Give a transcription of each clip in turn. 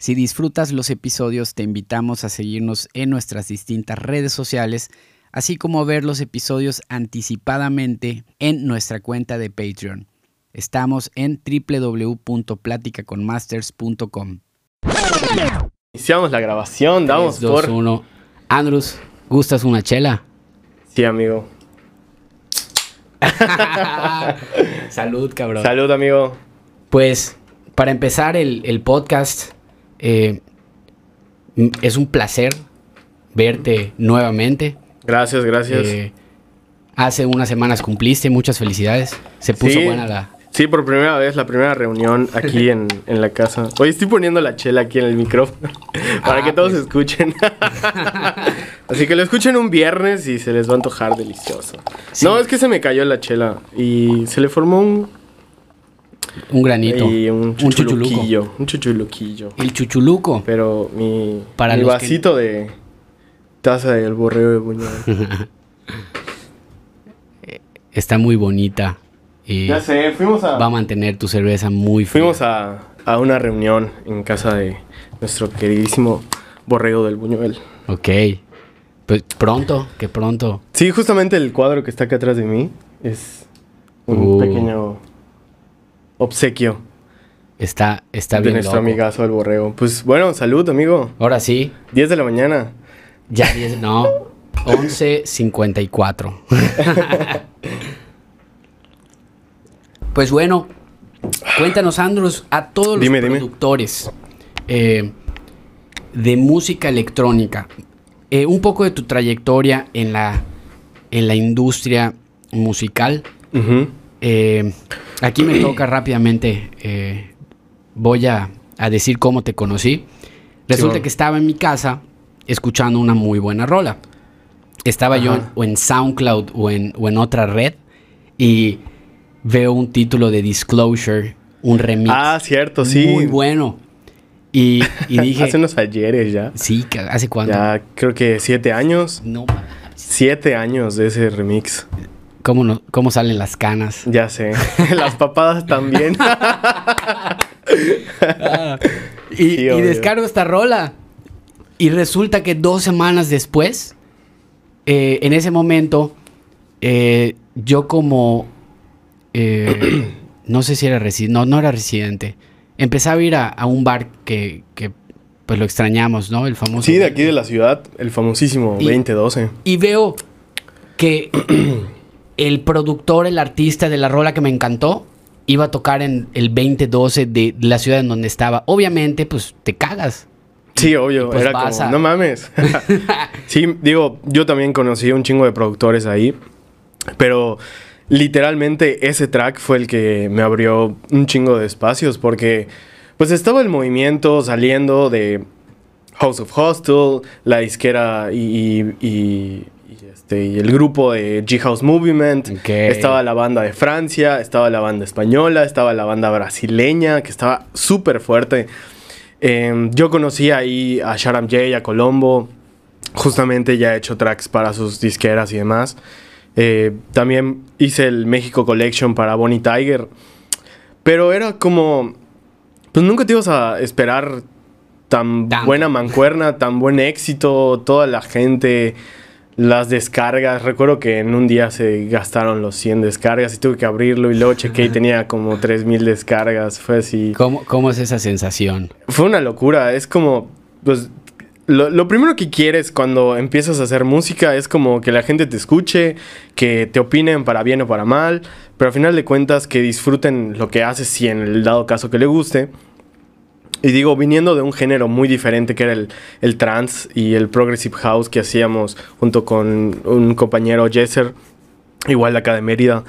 Si disfrutas los episodios, te invitamos a seguirnos en nuestras distintas redes sociales, así como a ver los episodios anticipadamente en nuestra cuenta de Patreon. Estamos en www.platicaconmasters.com. Iniciamos la grabación, damos 3, 2, por... 1. Andrus, ¿gustas una chela? Sí, amigo. Salud, cabrón. Salud, amigo. Pues, para empezar el, el podcast, eh, es un placer verte nuevamente. Gracias, gracias. Eh, hace unas semanas cumpliste, muchas felicidades. Se puso Sí. buena la... Sí, por primera vez, la primera reunión aquí en, en la casa. Hoy estoy poniendo la chela aquí en el micrófono para Ah, que todos pues. escuchen. Así que lo escuchen un viernes y se les va a antojar delicioso. Sí. No, es que se me cayó la chela y se le formó un, Un granito. y un un chuchuluco. chuchuluquillo. Un chuchuluquillo. El chuchuluco. Pero mi, Para mi que- vasito de taza del borreo de Buñuel. Está muy bonita. Y ya sé, fuimos a... va a mantener tu cerveza muy fría. Fuimos a, a una reunión en casa de nuestro queridísimo Borrego del Buñuel. Ok. Pues pronto, que pronto. Sí, justamente el cuadro que está acá atrás de mí es un Uh. pequeño obsequio Está, está de bien nuestro loco. amigazo el Borrego. Pues bueno, salud, amigo. Ahora sí, 10 de la mañana. ya 10, no, 11.54. pues bueno, cuéntanos, Andros, a todos los Dime, productores eh, de música electrónica, eh, un poco de tu trayectoria en la, en la industria musical. Eh, aquí me toca rápidamente, eh, voy a, a decir cómo te conocí. Resulta que estaba en mi casa escuchando una muy buena rola. Estaba yo en, o en SoundCloud o en, o en otra red y veo un título de Disclosure, un remix Ah, cierto, sí. muy bueno. Y, y dije, Hace unos ayeres ya. sí, ¿hace cuánto? Ya creo que siete años. No, Siete años de ese remix. ¿Cómo, no- ¿Cómo salen las canas? Ya sé. Las papadas también. Y, Sí, y descargo esta rola. Y resulta que dos semanas después, eh, en ese momento, eh, yo como... eh, no sé si era residente. No, no era residente. Empezaba a ir a, a un bar que, que, pues lo extrañamos, ¿no? El famoso... Sí, de aquí de la ciudad, el famosísimo Y- 2012. Y veo que el productor, el artista de la rola que me encantó, iba a tocar en el 2012 de la ciudad en donde estaba. Obviamente, pues te cagas. Sí, obvio, pues era vas como, a- no mames. sí, digo, yo también conocí un chingo de productores ahí, pero literalmente ese track fue el que me abrió un chingo de espacios porque pues estaba el movimiento saliendo de House of Hostel, la disquera y, y- y- y, este, y el grupo de G-House Movement, estaba la banda de Francia, estaba la banda española, estaba la banda brasileña, que estaba súper fuerte. Eh, yo conocí ahí a Sharam J, a Colombo. Justamente ya he hecho tracks para sus disqueras y demás. Eh, también hice el México Collection para Bonnie Tiger. Pero era como. Pues nunca te ibas a esperar tan Tanto. buena mancuerna, tan buen éxito, toda la gente, las descargas. Recuerdo que en un día se gastaron los 100 descargas y tuve que abrirlo y luego chequé y tenía como 3000 descargas. Fue así. ¿Cómo, cómo es esa sensación? Fue una locura, es como, pues, lo, lo primero que quieres cuando empiezas a hacer música es como que la gente te escuche, que te opinen para bien o para mal, pero al final de cuentas que disfruten lo que haces si en el dado caso que le guste. Y digo, viniendo de un género muy diferente que era el, el trance y el progressive house que hacíamos junto con un compañero Jesser, igual de acá de Mérida,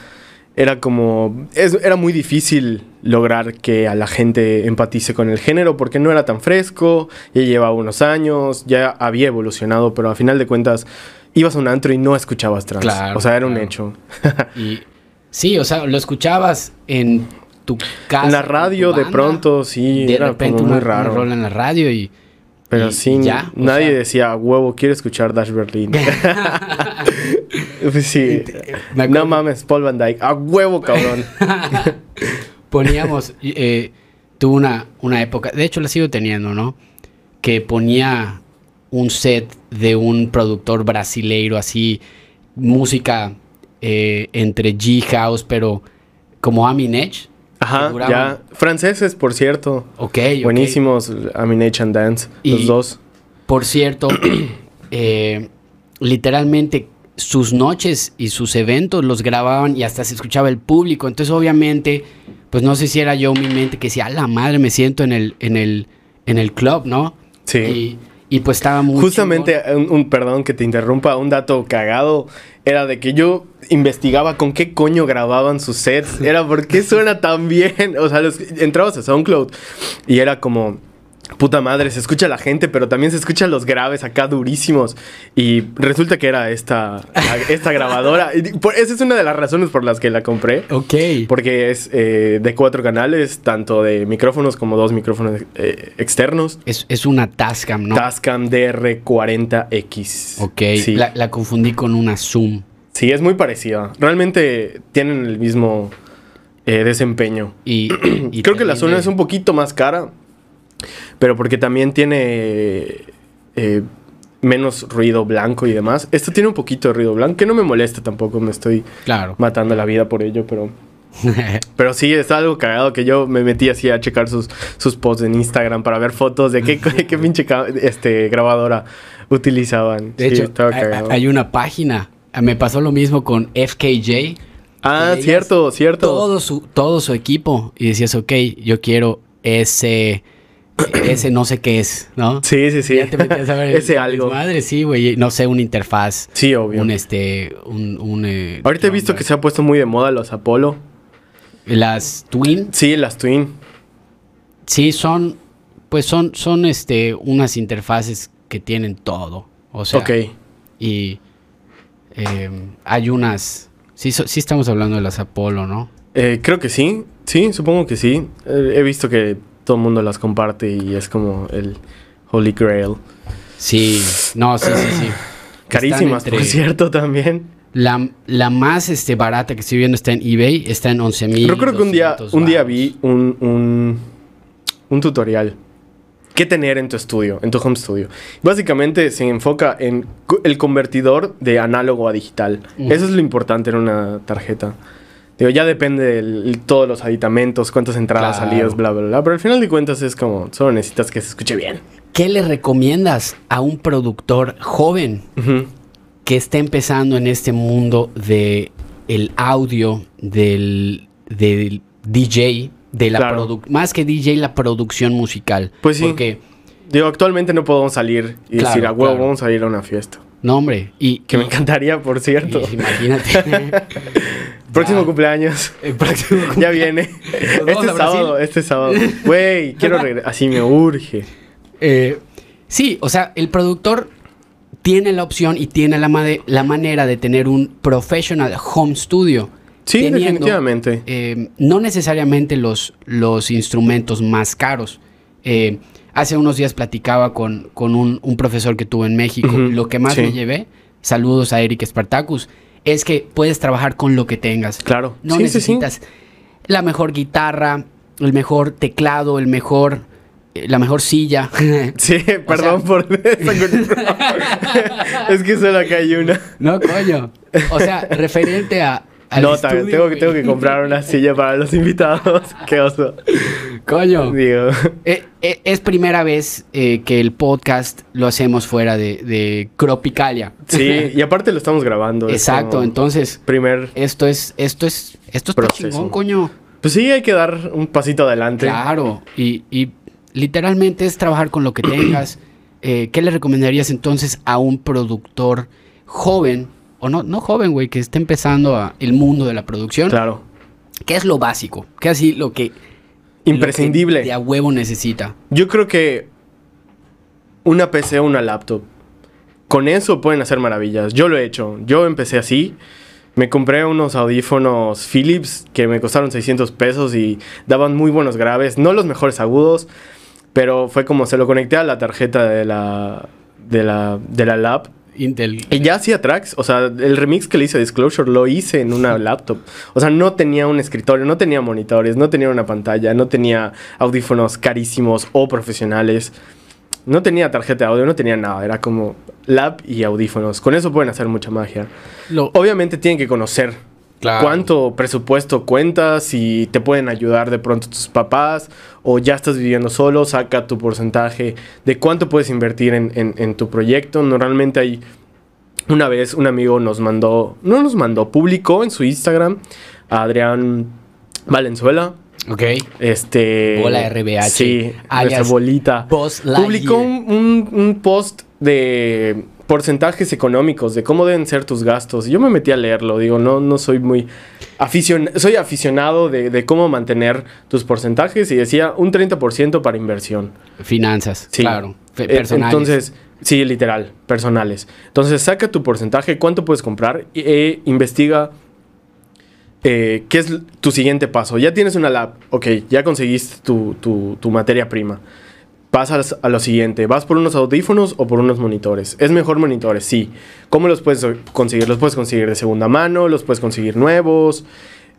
era como, es- era muy difícil lograr que a la gente empatice con el género porque no era tan fresco, ya llevaba unos años, ya había evolucionado, pero a final de cuentas ibas a un antro y no escuchabas trance. Claro, o sea, era un hecho. Y sí, o sea, lo escuchabas en tu casa. en la radio de pronto, sí, de era repente como una, muy raro. una rola en la radio y Pero y- sí, y ya, nadie sea. decía, huevo, quiero escuchar Dash Berlin. Sí. Me No mames, Paul Van Dyke. A huevo, cabrón. poníamos, eh, tuve una, una época, de hecho la sigo teniendo, ¿no? Que ponía un set de un productor brasileiro, así, música eh, entre G-House, pero como Aminech. Ajá, ya. Franceses, por cierto. Ok, Buenísimos, Aminech and Dance, los dos. Por cierto, eh, literalmente sus noches y sus eventos los grababan y hasta se escuchaba el público. Entonces, obviamente, pues no sé si era yo mi mente que decía, a la madre, me siento en el, en el, en el club, ¿no? Sí. Y, pues estaba muy. Justamente, un, perdón que te interrumpa, un dato cagado era de que yo investigaba con qué coño grababan sus sets. Era por qué suena tan bien. O sea, los, entrabas a SoundCloud y era como puta madre, se escucha la gente, pero también se escuchan los graves acá durísimos. Y resulta que era esta, esta grabadora. esa es una de las razones por las que la compré. Ok. Porque es eh, de cuatro canales, tanto de micrófonos como dos micrófonos eh, externos. Es, una Tascam, ¿no? Tascam DR40X. Ok. La, confundí con una Zoom. Sí, es muy parecida. Realmente tienen el mismo eh, desempeño. Y, Creo que la Zoom es un poquito más cara pero porque también tiene eh, menos ruido blanco y demás. Esto tiene un poquito de ruido blanco, que no me molesta tampoco, me estoy claro. matando la vida por ello, pero... pero sí, está algo cagado que yo me metí así a checar sus, sus posts en Instagram para ver fotos de qué, qué pinche este, grabadora utilizaban. De hecho, hay una página. Me pasó lo mismo con FKJ. Ah, cierto, cierto. Todo su, todo su equipo. Y decías, ok, yo quiero ese ese no sé qué es, ¿no? Sí, sí, sí. Ya te metías a ver ese algo. Madre, sí, güey. No sé, una interfaz. Sí, obvio. Un este, un... Eh, Ahorita he visto que se ha puesto muy de moda los Apollo. Las Twin. Sí, las Twin. Sí, son, pues son, son este, unas interfaces que tienen todo. O sea. Ok. Y em, hay unas... Sí, sí estamos hablando de las Apollo, ¿no? Eh, creo que sí. Sí, supongo que sí. Eh, he visto que todo el mundo las comparte y es como el Holy Grail. Sí, no, sí, sí, sí. Carísimas, por cierto, también. La, la, más este, barata que estoy viendo está en eBay, está en 11 mil. Yo creo que un día, un día vi un, un, un, tutorial. ¿Qué tener en tu estudio, en tu home studio? Básicamente se enfoca en el convertidor de análogo a digital. Eso es lo importante en una tarjeta. Digo, ya depende de todos los aditamentos, cuántas entradas, salidas, bla, bla, bla. Pero al final de cuentas es como, solo necesitas que se escuche bien. ¿Qué le recomiendas a un productor joven que está empezando en este mundo de el audio, del, del DJ, de la más que DJ, la producción musical? Pues sí. Porque, digo, actualmente no podemos salir y decir, a huevo, vamos a ir a una fiesta. No, hombre. Y, que me encantaría, por cierto. imagínate. Próximo cumpleaños. ya viene. Este sábado, este sábado. Güey, quiero regresar. Así me urge. Eh, sí, o sea, el productor tiene la opción y tiene la, la manera de tener un professional home studio. Sí, definitivamente. Eh, no necesariamente los, los instrumentos más caros. Eh, hace unos días platicaba con, con un, profesor que tuve en México. Lo que más me llevé, saludos a Eric Spartacus, es que puedes trabajar con lo que tengas. Claro. No necesitas la mejor guitarra, el mejor teclado, el mejor eh, la mejor silla. Sí, perdón por Es que solo acá hay una. No, coño. O sea, referente a no, también tengo, que, tengo que comprar una silla para los invitados. Qué oso. Coño. Digo. Eh, eh, es primera vez eh, que el podcast lo hacemos fuera de, de Cropicalia. Sí, y aparte lo estamos grabando. Exacto, entonces. Primer. Esto es, esto es, esto es chingón, coño. Pues sí, hay que dar un pasito adelante. Claro, y, y literalmente es trabajar con lo que tengas. ¿Qué le recomendarías entonces a un productor joven o no, no joven, güey, que esté empezando a el mundo de la producción. Claro. ¿Qué es lo básico? ¿Qué así lo que... Imprescindible. de a huevo necesita. Yo creo que una PC o una laptop. Con eso pueden hacer maravillas. Yo lo he hecho. Yo empecé así. Me compré unos audífonos Philips que me costaron 600 pesos y daban muy buenos graves. No los mejores agudos, pero fue como se lo conecté a la tarjeta de la, de la, de la lap Intel. Y ya hacía tracks, o sea, el remix que le hice a Disclosure lo hice en una laptop. O sea, no tenía un escritorio, no tenía monitores, no tenía una pantalla, no tenía audífonos carísimos o profesionales. No tenía tarjeta de audio, no tenía nada. Era como lab y audífonos. Con eso pueden hacer mucha magia. Lo- Obviamente tienen que conocer Claro. cuánto presupuesto cuentas, si te pueden ayudar de pronto tus papás o ya estás viviendo solo, saca tu porcentaje de cuánto puedes invertir en, en- en tu proyecto. Normalmente hay... Una vez un amigo nos mandó, no nos mandó, publicó en su Instagram a Adrián Valenzuela. Ok. Este. Bola RBH, Sí, alias bolita. Lightyear. Publicó un, un- un post de porcentajes económicos, de cómo deben ser tus gastos. Yo me metí a leerlo, digo, no, no soy muy aficion soy aficionado de, de cómo mantener tus porcentajes y decía un 30% para inversión. Finanzas, Sí. claro. Eh, personales. Entonces, sí, literal, personales. Entonces, saca tu porcentaje, cuánto puedes comprar e, investiga eh, qué es tu siguiente paso. Ya tienes una lab, ok, ya conseguiste tu, tu- tu materia prima. Pasas a lo siguiente, ¿vas por unos audífonos o por unos monitores? ¿Es mejor monitores? Sí. ¿Cómo los puedes conseguir? Los puedes conseguir de segunda mano, los puedes conseguir nuevos,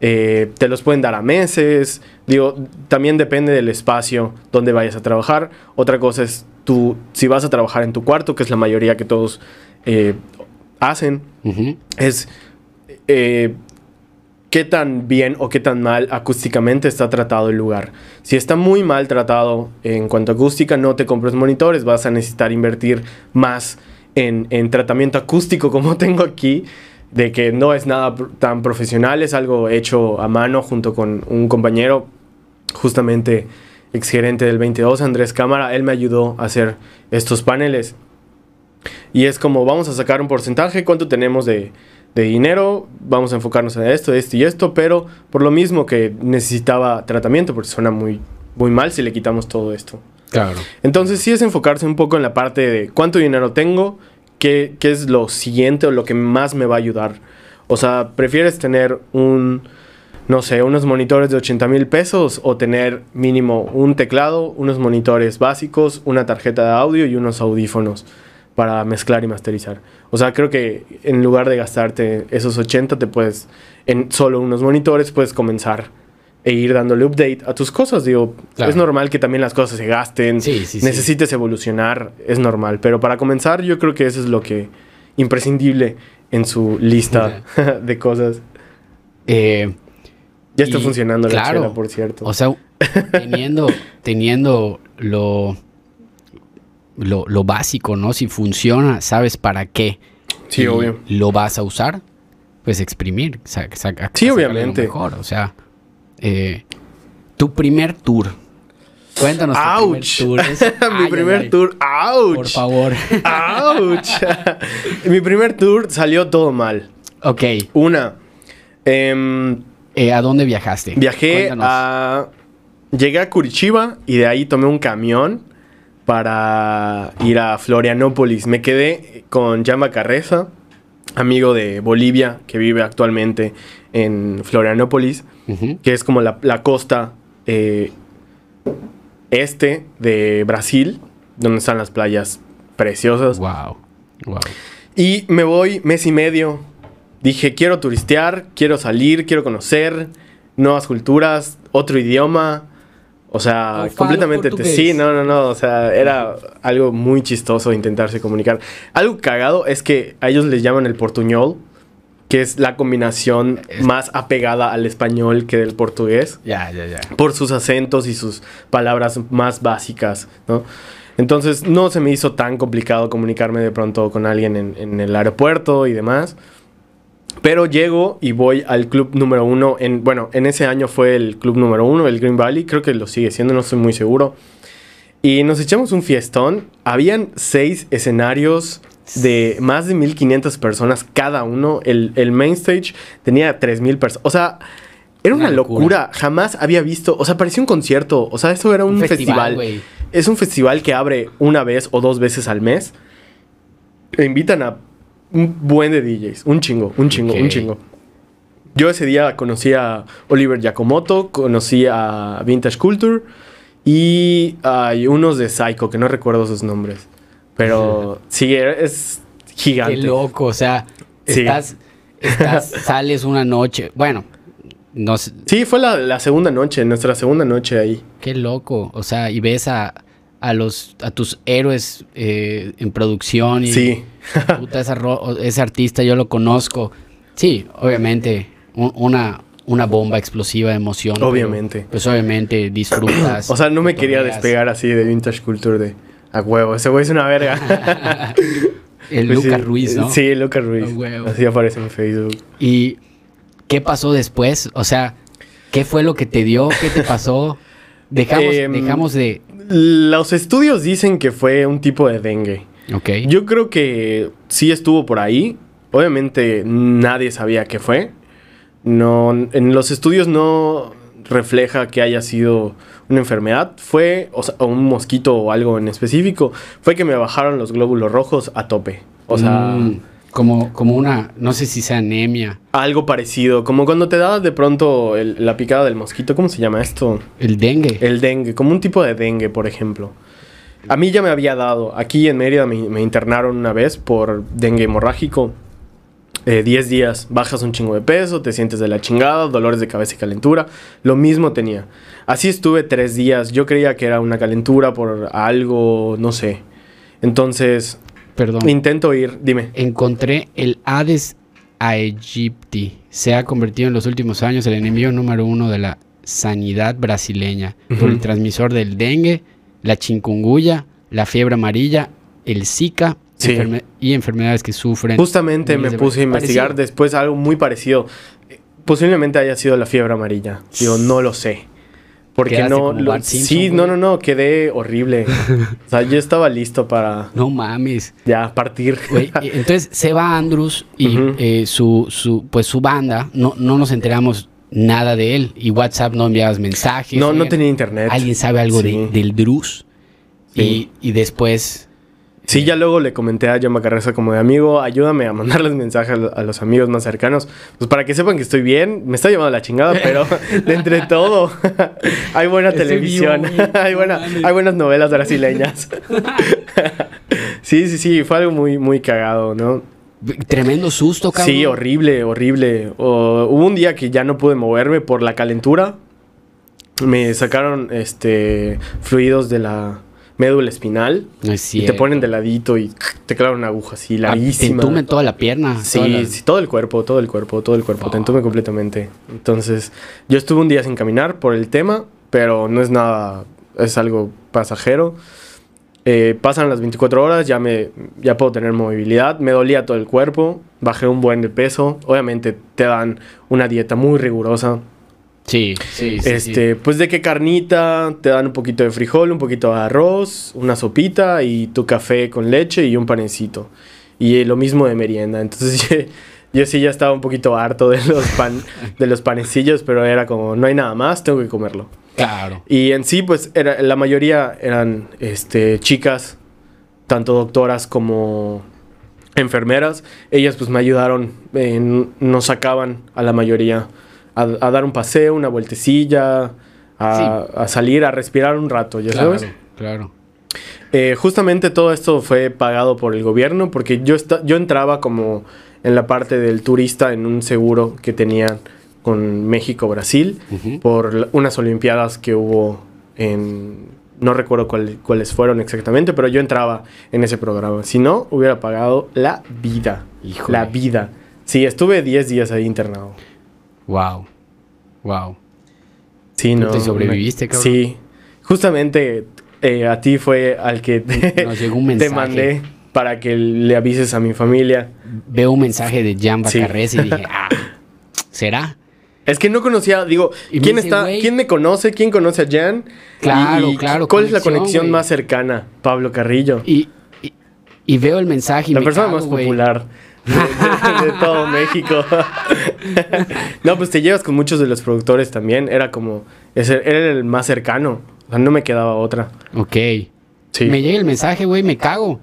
eh, te los pueden dar a meses. Digo, también depende del espacio donde vayas a trabajar. Otra cosa es tú, si vas a trabajar en tu cuarto, que es la mayoría que todos eh, hacen, es eh, qué tan bien o qué tan mal acústicamente está tratado el lugar. Si está muy mal tratado en cuanto a acústica, no te compres monitores, vas a necesitar invertir más en, en tratamiento acústico como tengo aquí, de que no es nada tan profesional, es algo hecho a mano junto con un compañero, justamente exgerente del 22, Andrés Cámara, él me ayudó a hacer estos paneles. Y es como, vamos a sacar un porcentaje, cuánto tenemos de, de dinero, vamos a enfocarnos en esto, esto y esto, pero por lo mismo que necesitaba tratamiento, porque suena muy, muy mal si le quitamos todo esto. Claro. Entonces sí es enfocarse un poco en la parte de cuánto dinero tengo, qué, qué es lo siguiente o lo que más me va a ayudar. O sea, ¿prefieres tener un, no sé, unos monitores de 80 mil pesos o tener mínimo un teclado, unos monitores básicos, una tarjeta de audio y unos audífonos para mezclar y masterizar? O sea, creo que en lugar de gastarte esos 80, te puedes, en solo unos monitores, puedes comenzar e ir dándole update a tus cosas. Digo, Claro. es normal que también las cosas se gasten, Sí, sí, sí. necesites evolucionar, es normal. Pero para comenzar, yo creo que eso es lo que imprescindible en su lista de cosas. Eh, Ya está Y, funcionando la claro, chela, por cierto. O sea, teniendo, teniendo lo, lo, lo básico, ¿no? Si funciona, sabes para qué. sí, obvio. Lo vas a usar, pues exprimir. Sí, lo obviamente. mejor. O sea, eh, tu primer tour. Cuéntanos tu ¡Auch! primer tour. Mi ay, primer ay. tour, ¡ouch! Por favor. ¡Ouch! Mi primer tour salió todo mal. ok. Una, em, eh, ¿A dónde viajaste? Viajé Cuéntanos. a. Llegué a Curitiba y de ahí tomé un camión para ir a Florianópolis. Me quedé con Yama Carreza, amigo de Bolivia que vive actualmente en Florianópolis, que es como la, la costa eh, este de Brasil, donde están las playas preciosas. Wow. Wow. Y me voy mes y medio. Dije, quiero turistear, quiero salir, quiero conocer nuevas culturas, otro idioma. O sea, completamente... te- sí, no, no, no. O sea, era algo muy chistoso intentarse comunicar. Algo cagado es que a ellos les llaman el portuñol, que es la combinación Es- más apegada al español que del portugués Ya, ya, ya. por sus acentos y sus palabras más básicas, ¿no? Entonces no se me hizo tan complicado comunicarme de pronto con alguien en, en el aeropuerto y demás. Pero llego y voy al club número uno. En, bueno, en ese año fue el club número uno, el Green Valley. Creo que lo sigue siendo, no estoy muy seguro. Y nos echamos un fiestón. Habían seis escenarios de más de 1500 personas cada uno. El, el main stage tenía 3000 personas. O sea, era una, Una locura. locura. Jamás había visto. O sea, parecía un concierto. O sea, esto era un, festival. Es un festival que abre una vez o dos veces al mes. E invitan a un buen de DJs. Un chingo, un chingo, un chingo. Yo ese día conocí a Oliver Giacomoto, conocí a Vintage Culture y hay unos de Psycho, que no recuerdo sus nombres. Pero sí, es gigante. Qué loco, o sea, Sí. estás, estás, sales una noche, bueno, no sé, Sí, fue la, la segunda noche, nuestra segunda noche ahí. qué loco, o sea, y ves a, a los, a tus héroes eh, en producción y Sí. puta, esa ro- ese artista yo lo conozco, sí, obviamente, un- una, una bomba explosiva de emoción. pero, Obviamente. pues obviamente disfrutas. O sea, no me quería despegar así de Vintage Culture de a huevo. Ese güey es una verga. El Pues Lucas sí. Ruiz, ¿no? Sí, Lucas Ruiz. A huevo. Así aparece en Facebook. ¿Y qué pasó después? O sea, ¿qué fue lo que te dio? ¿Qué te pasó? Dejamos, Em, dejamos de... Los estudios dicen que fue un tipo de dengue. Ok. Yo creo que sí estuvo por ahí. Obviamente nadie sabía qué fue. No, en los estudios no refleja que haya sido una enfermedad. Fue, o, sea, un mosquito o algo en específico. Fue que me bajaron los glóbulos rojos a tope. O sea, Mm, como, como una, no sé si sea anemia. algo parecido. Como cuando te da de pronto el- la picada del mosquito. ¿Cómo se llama esto? El dengue. El dengue. Como un tipo de dengue, por ejemplo. A mí ya me había dado. Aquí en Mérida me, me internaron una vez por dengue hemorrágico. Eh, 10 días, bajas un chingo de peso, te sientes de la chingada, dolores de cabeza y calentura. Lo mismo tenía. Así estuve tres días. Yo creía que era una calentura por algo, no sé. Entonces, Perdón. intento ir. Dime. Encontré el Hades aegypti. Se ha convertido en los últimos años el enemigo número uno de la sanidad brasileña. Por el transmisor del dengue, la chikungunya, la fiebre amarilla, el Zika Sí. enferme- y enfermedades que sufren. Justamente me puse a investigar Parecido. después algo muy parecido. Eh, Posiblemente haya sido la fiebre amarilla. Digo, no lo sé. Porque no. lo- Simpson, sí, güey. no, no, no, quedé horrible. o sea, yo estaba listo para No mames. ya partir. Güey, entonces se va Andrews y eh, su, su, pues su banda, no, no nos enteramos nada de él. Y WhatsApp no enviabas mensajes. no, no tenía internet. ¿Alguien sabe algo de- del Drus? Sí. Y, y después... Sí, ya luego le comenté a John Macarreza como de amigo, ayúdame a mandarles mensajes a lo- a los amigos más cercanos, pues para que sepan que estoy bien, me está llevando la chingada, pero de entre todo hay buena televisión, vivo, hay, buena, buenas novelas brasileñas. sí, sí, sí, fue algo muy, muy cagado, ¿no? Tremendo susto, cabrón. Sí, horrible, horrible. O- hubo un día que ya no pude moverme por la calentura. Me sacaron este fluidos de la médula espinal. No es Y te ponen de ladito y te clavan una aguja así Ah, Te larguísima. entumen toda la pierna. Sí, la- sí, todo el cuerpo, todo el cuerpo, todo el cuerpo. Te Oh. entume completamente. Entonces, yo estuve un día sin caminar por el tema, pero no es nada, es algo pasajero. Eh, pasan las 24 horas, ya, me, ya puedo tener movilidad. Me dolía todo el cuerpo, bajé un buen de peso. Obviamente te dan una dieta muy rigurosa. Sí, sí, sí. este, pues de qué carnita, te dan un poquito de frijol, un poquito de arroz, una sopita y tu café con leche y un panecito. Y eh, lo mismo de merienda. Entonces yo, yo sí ya estaba un poquito harto de los pan, de los panecillos, pero era como no hay nada más, tengo que comerlo. Claro. Y en sí, pues era, la mayoría eran este, chicas, tanto doctoras como enfermeras. Ellas pues me ayudaron, eh, nos sacaban a la mayoría a, a dar un paseo, una vueltecilla, a, a salir, a respirar un rato, ¿ya Claro, sabes? claro. Eh, justamente todo esto fue pagado por el gobierno porque yo, esta- yo entraba como en la parte del turista en un seguro que tenían con México-Brasil por unas olimpiadas que hubo en... No recuerdo cuál- cuáles fueron exactamente, pero yo entraba en ese programa. Si no, hubiera pagado la vida. Híjole. La vida. Sí, estuve 10 días ahí internado. Wow. Wow. Sí, ¿Tú no. te sobreviviste, cabrón? Sí. Justamente eh, a ti fue al que te, Nos llegó un te mensaje. mandé para que le avises a mi familia. Veo un mensaje de Jan Sí. Bacarrez y dije, ah, ¿será? Es que no conocía, digo, Y me ¿quién dice, está, quién me conoce? ¿Quién conoce a Jan? Claro, Y- claro, ¿Cuál es la conexión, más cercana? Pablo Carrillo. Y, y, veo el mensaje y la me persona cago, más popular de, de- de todo México. no, pues te llevas con muchos de los productores también. Era como, ese, era el más cercano. O sea, no me quedaba otra. Ok. Sí. Me llega el mensaje, güey, me cago.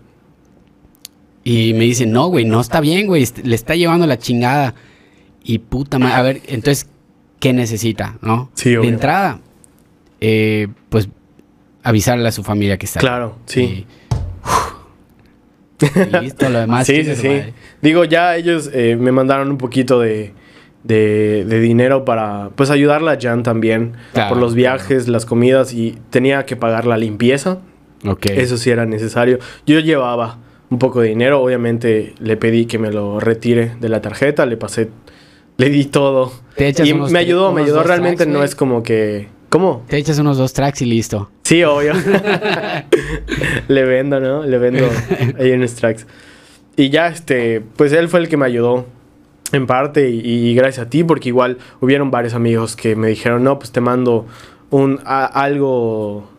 Y me dice, no, güey, no está bien, güey, le está llevando la chingada. Y puta madre, a ver, entonces, ¿qué necesita, no? Sí, De obvio. entrada, eh, pues, avisarle a su familia que está. Claro, sí. Y, Listo, lo demás. sí, sí, sí. madre. Digo, ya ellos eh, me mandaron un poquito de, de, de dinero para, pues, ayudarla a Jan también. Claro, por los viajes, las comidas y tenía que pagar la limpieza. Ok. Eso sí era necesario. Yo llevaba un poco de dinero. Obviamente le pedí que me lo retire de la tarjeta. Le pasé, le di todo. Te echas Y me ayudó, me ayudó. Realmente tracks, no es como que... ¿Cómo? Te echas unos dos tracks y listo. Sí, obvio. Le vendo, ¿no? Le vendo ahí en tracks. Y ya, este, pues él fue el que me ayudó en parte y, y gracias a ti, porque igual hubieron varios amigos que me dijeron, no, pues te mando un a- algo,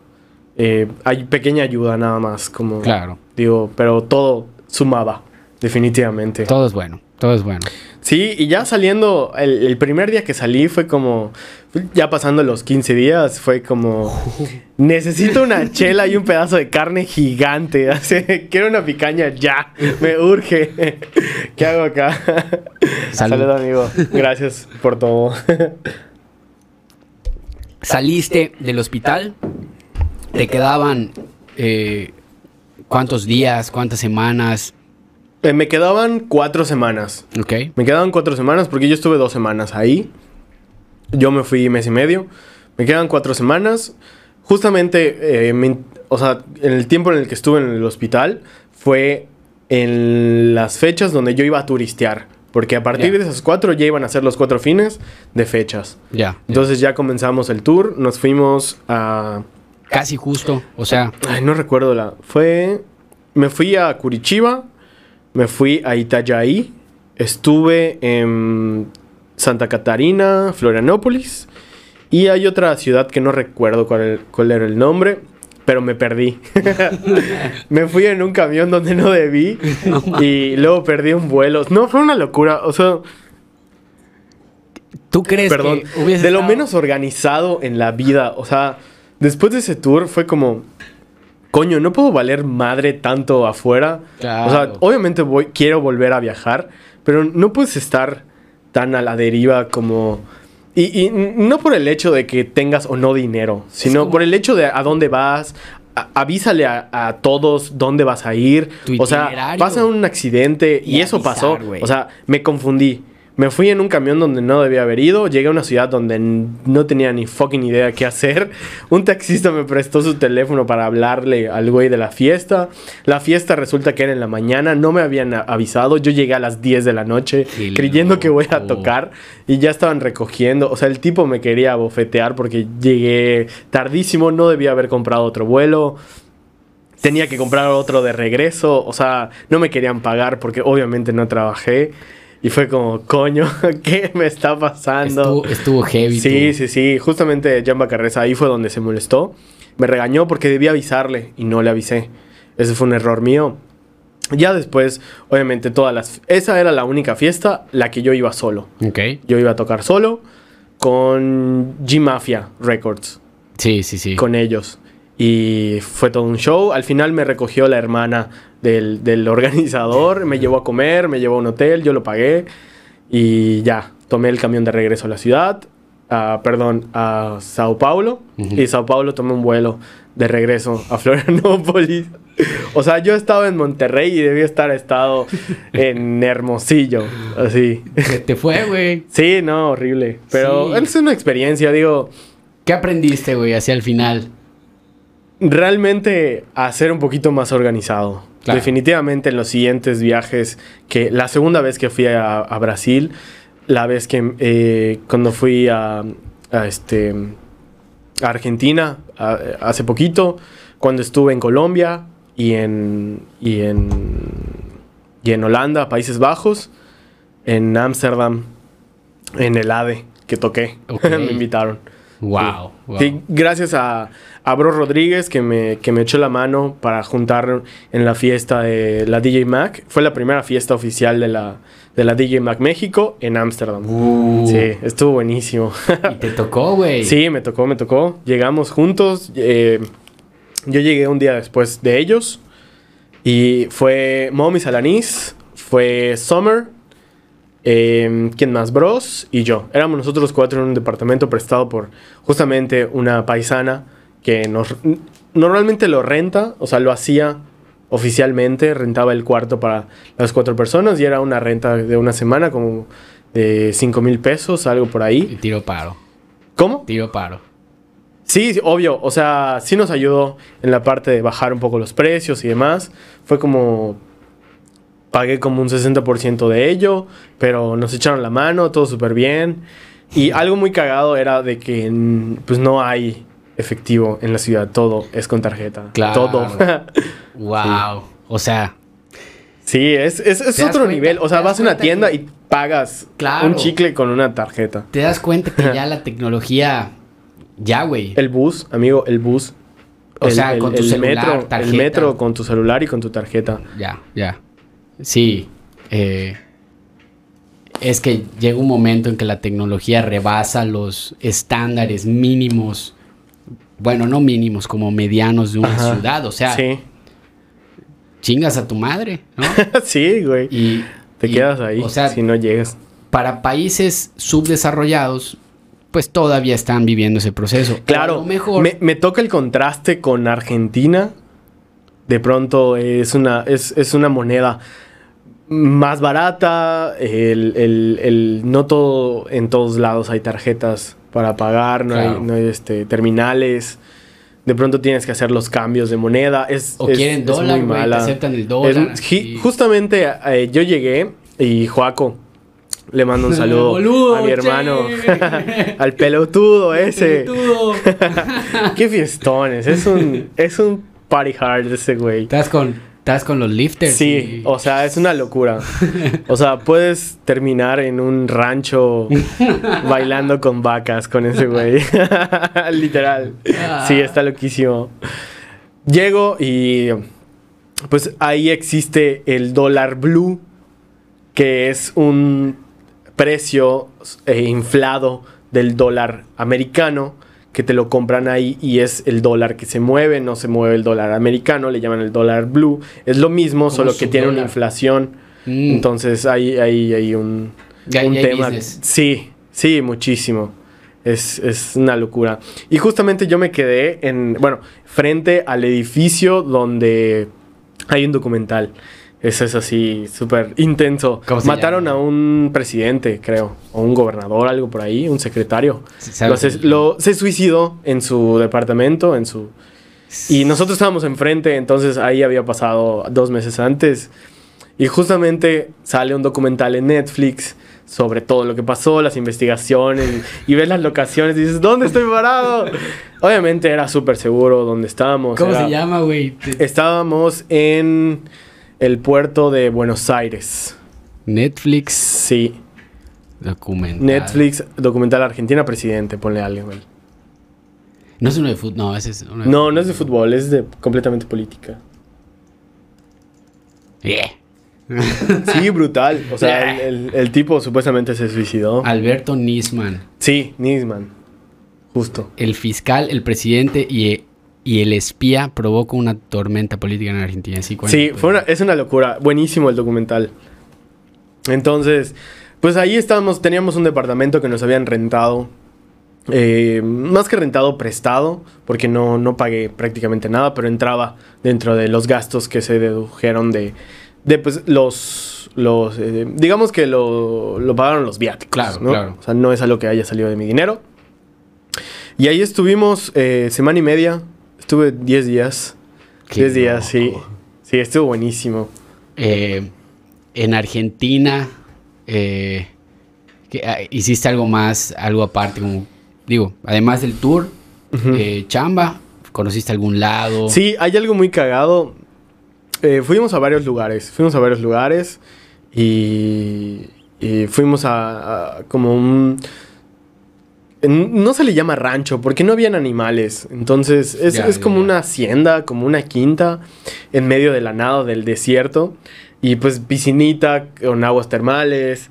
eh, hay pequeña ayuda nada más, como Claro. digo, pero todo sumaba, definitivamente. Todo es bueno. Todo es bueno. Sí, y ya saliendo, el, el primer día que salí fue como, ya pasando los 15 días, fue como, necesito una chela y un pedazo de carne gigante, quiero una picaña ya, me urge. ¿Qué hago acá? Salud. Salud, amigo. Gracias por todo. Saliste del hospital. Te quedaban. eh, ¿Cuántos días? ¿Cuántas semanas? Eh, me quedaban cuatro semanas. Ok. Me quedaban cuatro semanas porque yo estuve dos semanas ahí. Yo me fui mes y medio. Me quedan cuatro semanas. Justamente, eh, me- o sea, en el tiempo en el que estuve en el hospital fue en las fechas donde yo iba a turistear. Porque a partir de esas cuatro ya iban a ser los cuatro fines de fechas. Ya. Entonces ya comenzamos el tour. Nos fuimos a... Casi justo. O sea, Ay, no recuerdo la... Fue... Me fui a Curitiba. Me fui a Itajaí. Estuve en Santa Catarina, Florianópolis. Y hay otra ciudad que no recuerdo cuál, cuál era el nombre. Pero me perdí. me fui en un camión donde no debí. y luego perdí un vuelo. No, fue una locura. O sea, ¿tú crees perdón. que De lo estado- menos organizado en la vida. O sea, después de ese tour fue como... Coño, no puedo valer madre tanto afuera. O sea, obviamente voy, quiero volver a viajar, pero no puedes estar tan a la deriva como... Y, y no por el hecho de que tengas o no dinero, sino como- por el hecho de a dónde vas. a- avísale a, a todos dónde vas a ir. Tu o sea, pasa un accidente y, Y eso pasó. O sea, me confundí. Me fui en un camión donde no debía haber ido. Llegué a una ciudad donde no tenía ni fucking idea qué hacer. Un taxista me prestó su teléfono para hablarle al güey de la fiesta. La fiesta resulta que era en la mañana. No me habían avisado. Yo llegué a las 10 de la noche Qué creyendo que voy a tocar. Y ya estaban recogiendo. O sea, el tipo me quería bofetear porque llegué tardísimo. No debía haber comprado otro vuelo. Tenía que comprar otro de regreso. O sea, no me querían pagar porque obviamente no trabajé. Y fue como, coño, ¿qué me está pasando? Estuvo, estuvo heavy. Sí, tú. sí, sí. Justamente Jamba Carreza ahí fue donde se molestó. Me regañó porque debía avisarle y no le avisé. Ese fue un error mío. Ya después, obviamente, todas las... Esa era la única fiesta, la que yo iba solo. Ok. Yo iba a tocar solo con G-Mafia Records, Sí, sí, sí. con ellos. Y fue todo un show. Al final me recogió la hermana del, del organizador, me llevó a comer, me llevó a un hotel, yo lo pagué. Y ya, tomé el camión de regreso a la ciudad, a- perdón, a Sao Paulo. Y Sao Paulo tomé un vuelo de regreso a Florianópolis. O sea, yo estaba en Monterrey y debía estar estado en Hermosillo, así. Se te fue, güey. Sí, no, horrible. Pero Sí. es una experiencia, digo, ¿Qué aprendiste, güey, hacia el final? realmente a ser un poquito más organizado. Claro. Definitivamente en los siguientes viajes, que la segunda vez que fui a, a Brasil, la vez que eh, cuando fui a, a este, a Argentina a- hace poquito, cuando estuve en Colombia y en, y en, y en Holanda, Países Bajos, en Ámsterdam, en el ADE que toqué, me invitaron. Wow. wow. Sí, gracias a, a Bro Rodríguez que me, que me echó la mano para juntar en la fiesta de la DJ Mac. Fue la primera fiesta oficial de la, de la DJ Mac México en Ámsterdam. Uh, Sí, estuvo buenísimo. Y te tocó, güey. sí, me tocó, me tocó. Llegamos juntos. eh, yo llegué un día después de ellos. Y fue Mommy Salanis, fue Summer, eh, ¿quién más? Bros y yo. Éramos nosotros cuatro en un departamento prestado por justamente una paisana que nos normalmente lo renta, o sea, lo hacía oficialmente, rentaba el cuarto para las cuatro personas y era una renta de una semana como de 5 mil pesos, algo por Y ahí. tiro paro. ¿Cómo? Tiro paro. Sí, obvio, o sea, sí nos ayudó en la parte de bajar un poco los precios y demás. Fue como pagué como un 60% de ello, pero nos echaron la mano, todo súper bien. Y algo muy cagado era de que pues no hay efectivo en la ciudad, todo es con tarjeta. Claro. Todo. Wow. O sea, sí, es, es, es ¿Te das otro cuenta? nivel. O ¿Te sea, vas a una tienda que- y pagas Claro. un chicle con una tarjeta. te das cuenta que ya la tecnología. Ya, güey. El bus, amigo, el bus. O el- sea, el- con tu el celular, metro, tarjeta. el metro con tu celular y con tu tarjeta. Ya, ya. Sí. eh, es que llega un momento en que la tecnología rebasa los estándares mínimos. Bueno, no mínimos, como medianos de una Ajá. ciudad. O sea, Sí. chingas a tu madre, ¿no? sí, güey. Y. Te y, quedas ahí O sea, si no llegas. para países subdesarrollados, pues todavía están viviendo ese proceso. A Claro, lo mejor. me, me toca el contraste con Argentina. De pronto es una, es, es una moneda más barata. El, el- el- no todo, en todos lados hay tarjetas para pagar, no Claro. hay, no hay, este, terminales. De pronto tienes que hacer los cambios de moneda. Es, O es- quieren es dólar, muy te aceptan el dólar. Es- ji- y- Justamente eh, yo llegué y Joaco le mando un saludo Boludo, a mi hermano, al pelotudo ese. Pelotudo. Qué fiestones, es un, es un party hard ese güey. Estás con, estás con los lifters. Sí, y- o sea, es una locura. O sea, puedes terminar en un rancho bailando con vacas con ese güey. Literal. Sí, está loquísimo. Llego y pues ahí existe el dólar blue, que es un precio eh, inflado del dólar americano que te lo compran ahí y es el dólar que se mueve, no se mueve el dólar americano, le llaman el dólar blue. Es lo mismo, solo que tiene una inflación. Mm. Entonces ahí hay, hay un, Ya- un ya hay tema. Sí, sí, muchísimo. Es, es una locura. Y justamente yo me quedé en, bueno, frente al edificio donde hay un documental. Eso es así, súper intenso. ¿Cómo se Mataron llama? a un presidente, creo, o un gobernador, algo por ahí, un secretario. Se, lo- se suicidó en su departamento, en su... Y nosotros estábamos enfrente, entonces ahí había pasado dos meses antes. Y justamente sale un documental en Netflix sobre todo lo que pasó, las investigaciones, y ves las locaciones y dices, ¿dónde estoy parado? Obviamente era súper seguro donde estábamos. ¿Cómo era- se llama, güey? Estábamos en el puerto de Buenos Aires. Netflix Sí, documental. Netflix, documental Argentina, presidente, ponle algo, güey. No es uno de fútbol, no, ese es uno de No, no es de fútbol, es de completamente política. Yeah. Sí, brutal. O sea, el, el- el tipo supuestamente se suicidó. Alberto Nisman, Sí, Nisman. Justo. el fiscal, el presidente y, y el espía provoca una tormenta política en Argentina. Sí, fue una- es una locura. Buenísimo el documental. Entonces, pues ahí estábamos, teníamos un departamento que nos habían rentado. eh, más que rentado, prestado, porque no, no pagué prácticamente nada, pero entraba dentro de los gastos que se dedujeron de, de pues, los, los eh, digamos que lo, lo pagaron los viáticos. Claro, ¿no? claro. O sea, no es algo que haya salido de mi dinero. Y ahí estuvimos eh, semana y media, estuve 10 días. Qué 10 días, sí. Sí, estuvo buenísimo. Eh, en Argentina, eh, ah, ¿hiciste algo más, algo aparte? Como, digo, además del tour, eh, chamba, ¿conociste algún lado? Sí, hay algo muy cagado. Eh, fuimos a varios lugares. Fuimos a varios lugares y, y fuimos a, a como un... No se le llama rancho porque no habían animales. Entonces es, Ya, es ya, como ya. una hacienda, como una quinta en medio de la nada del desierto. Y pues piscinita con aguas termales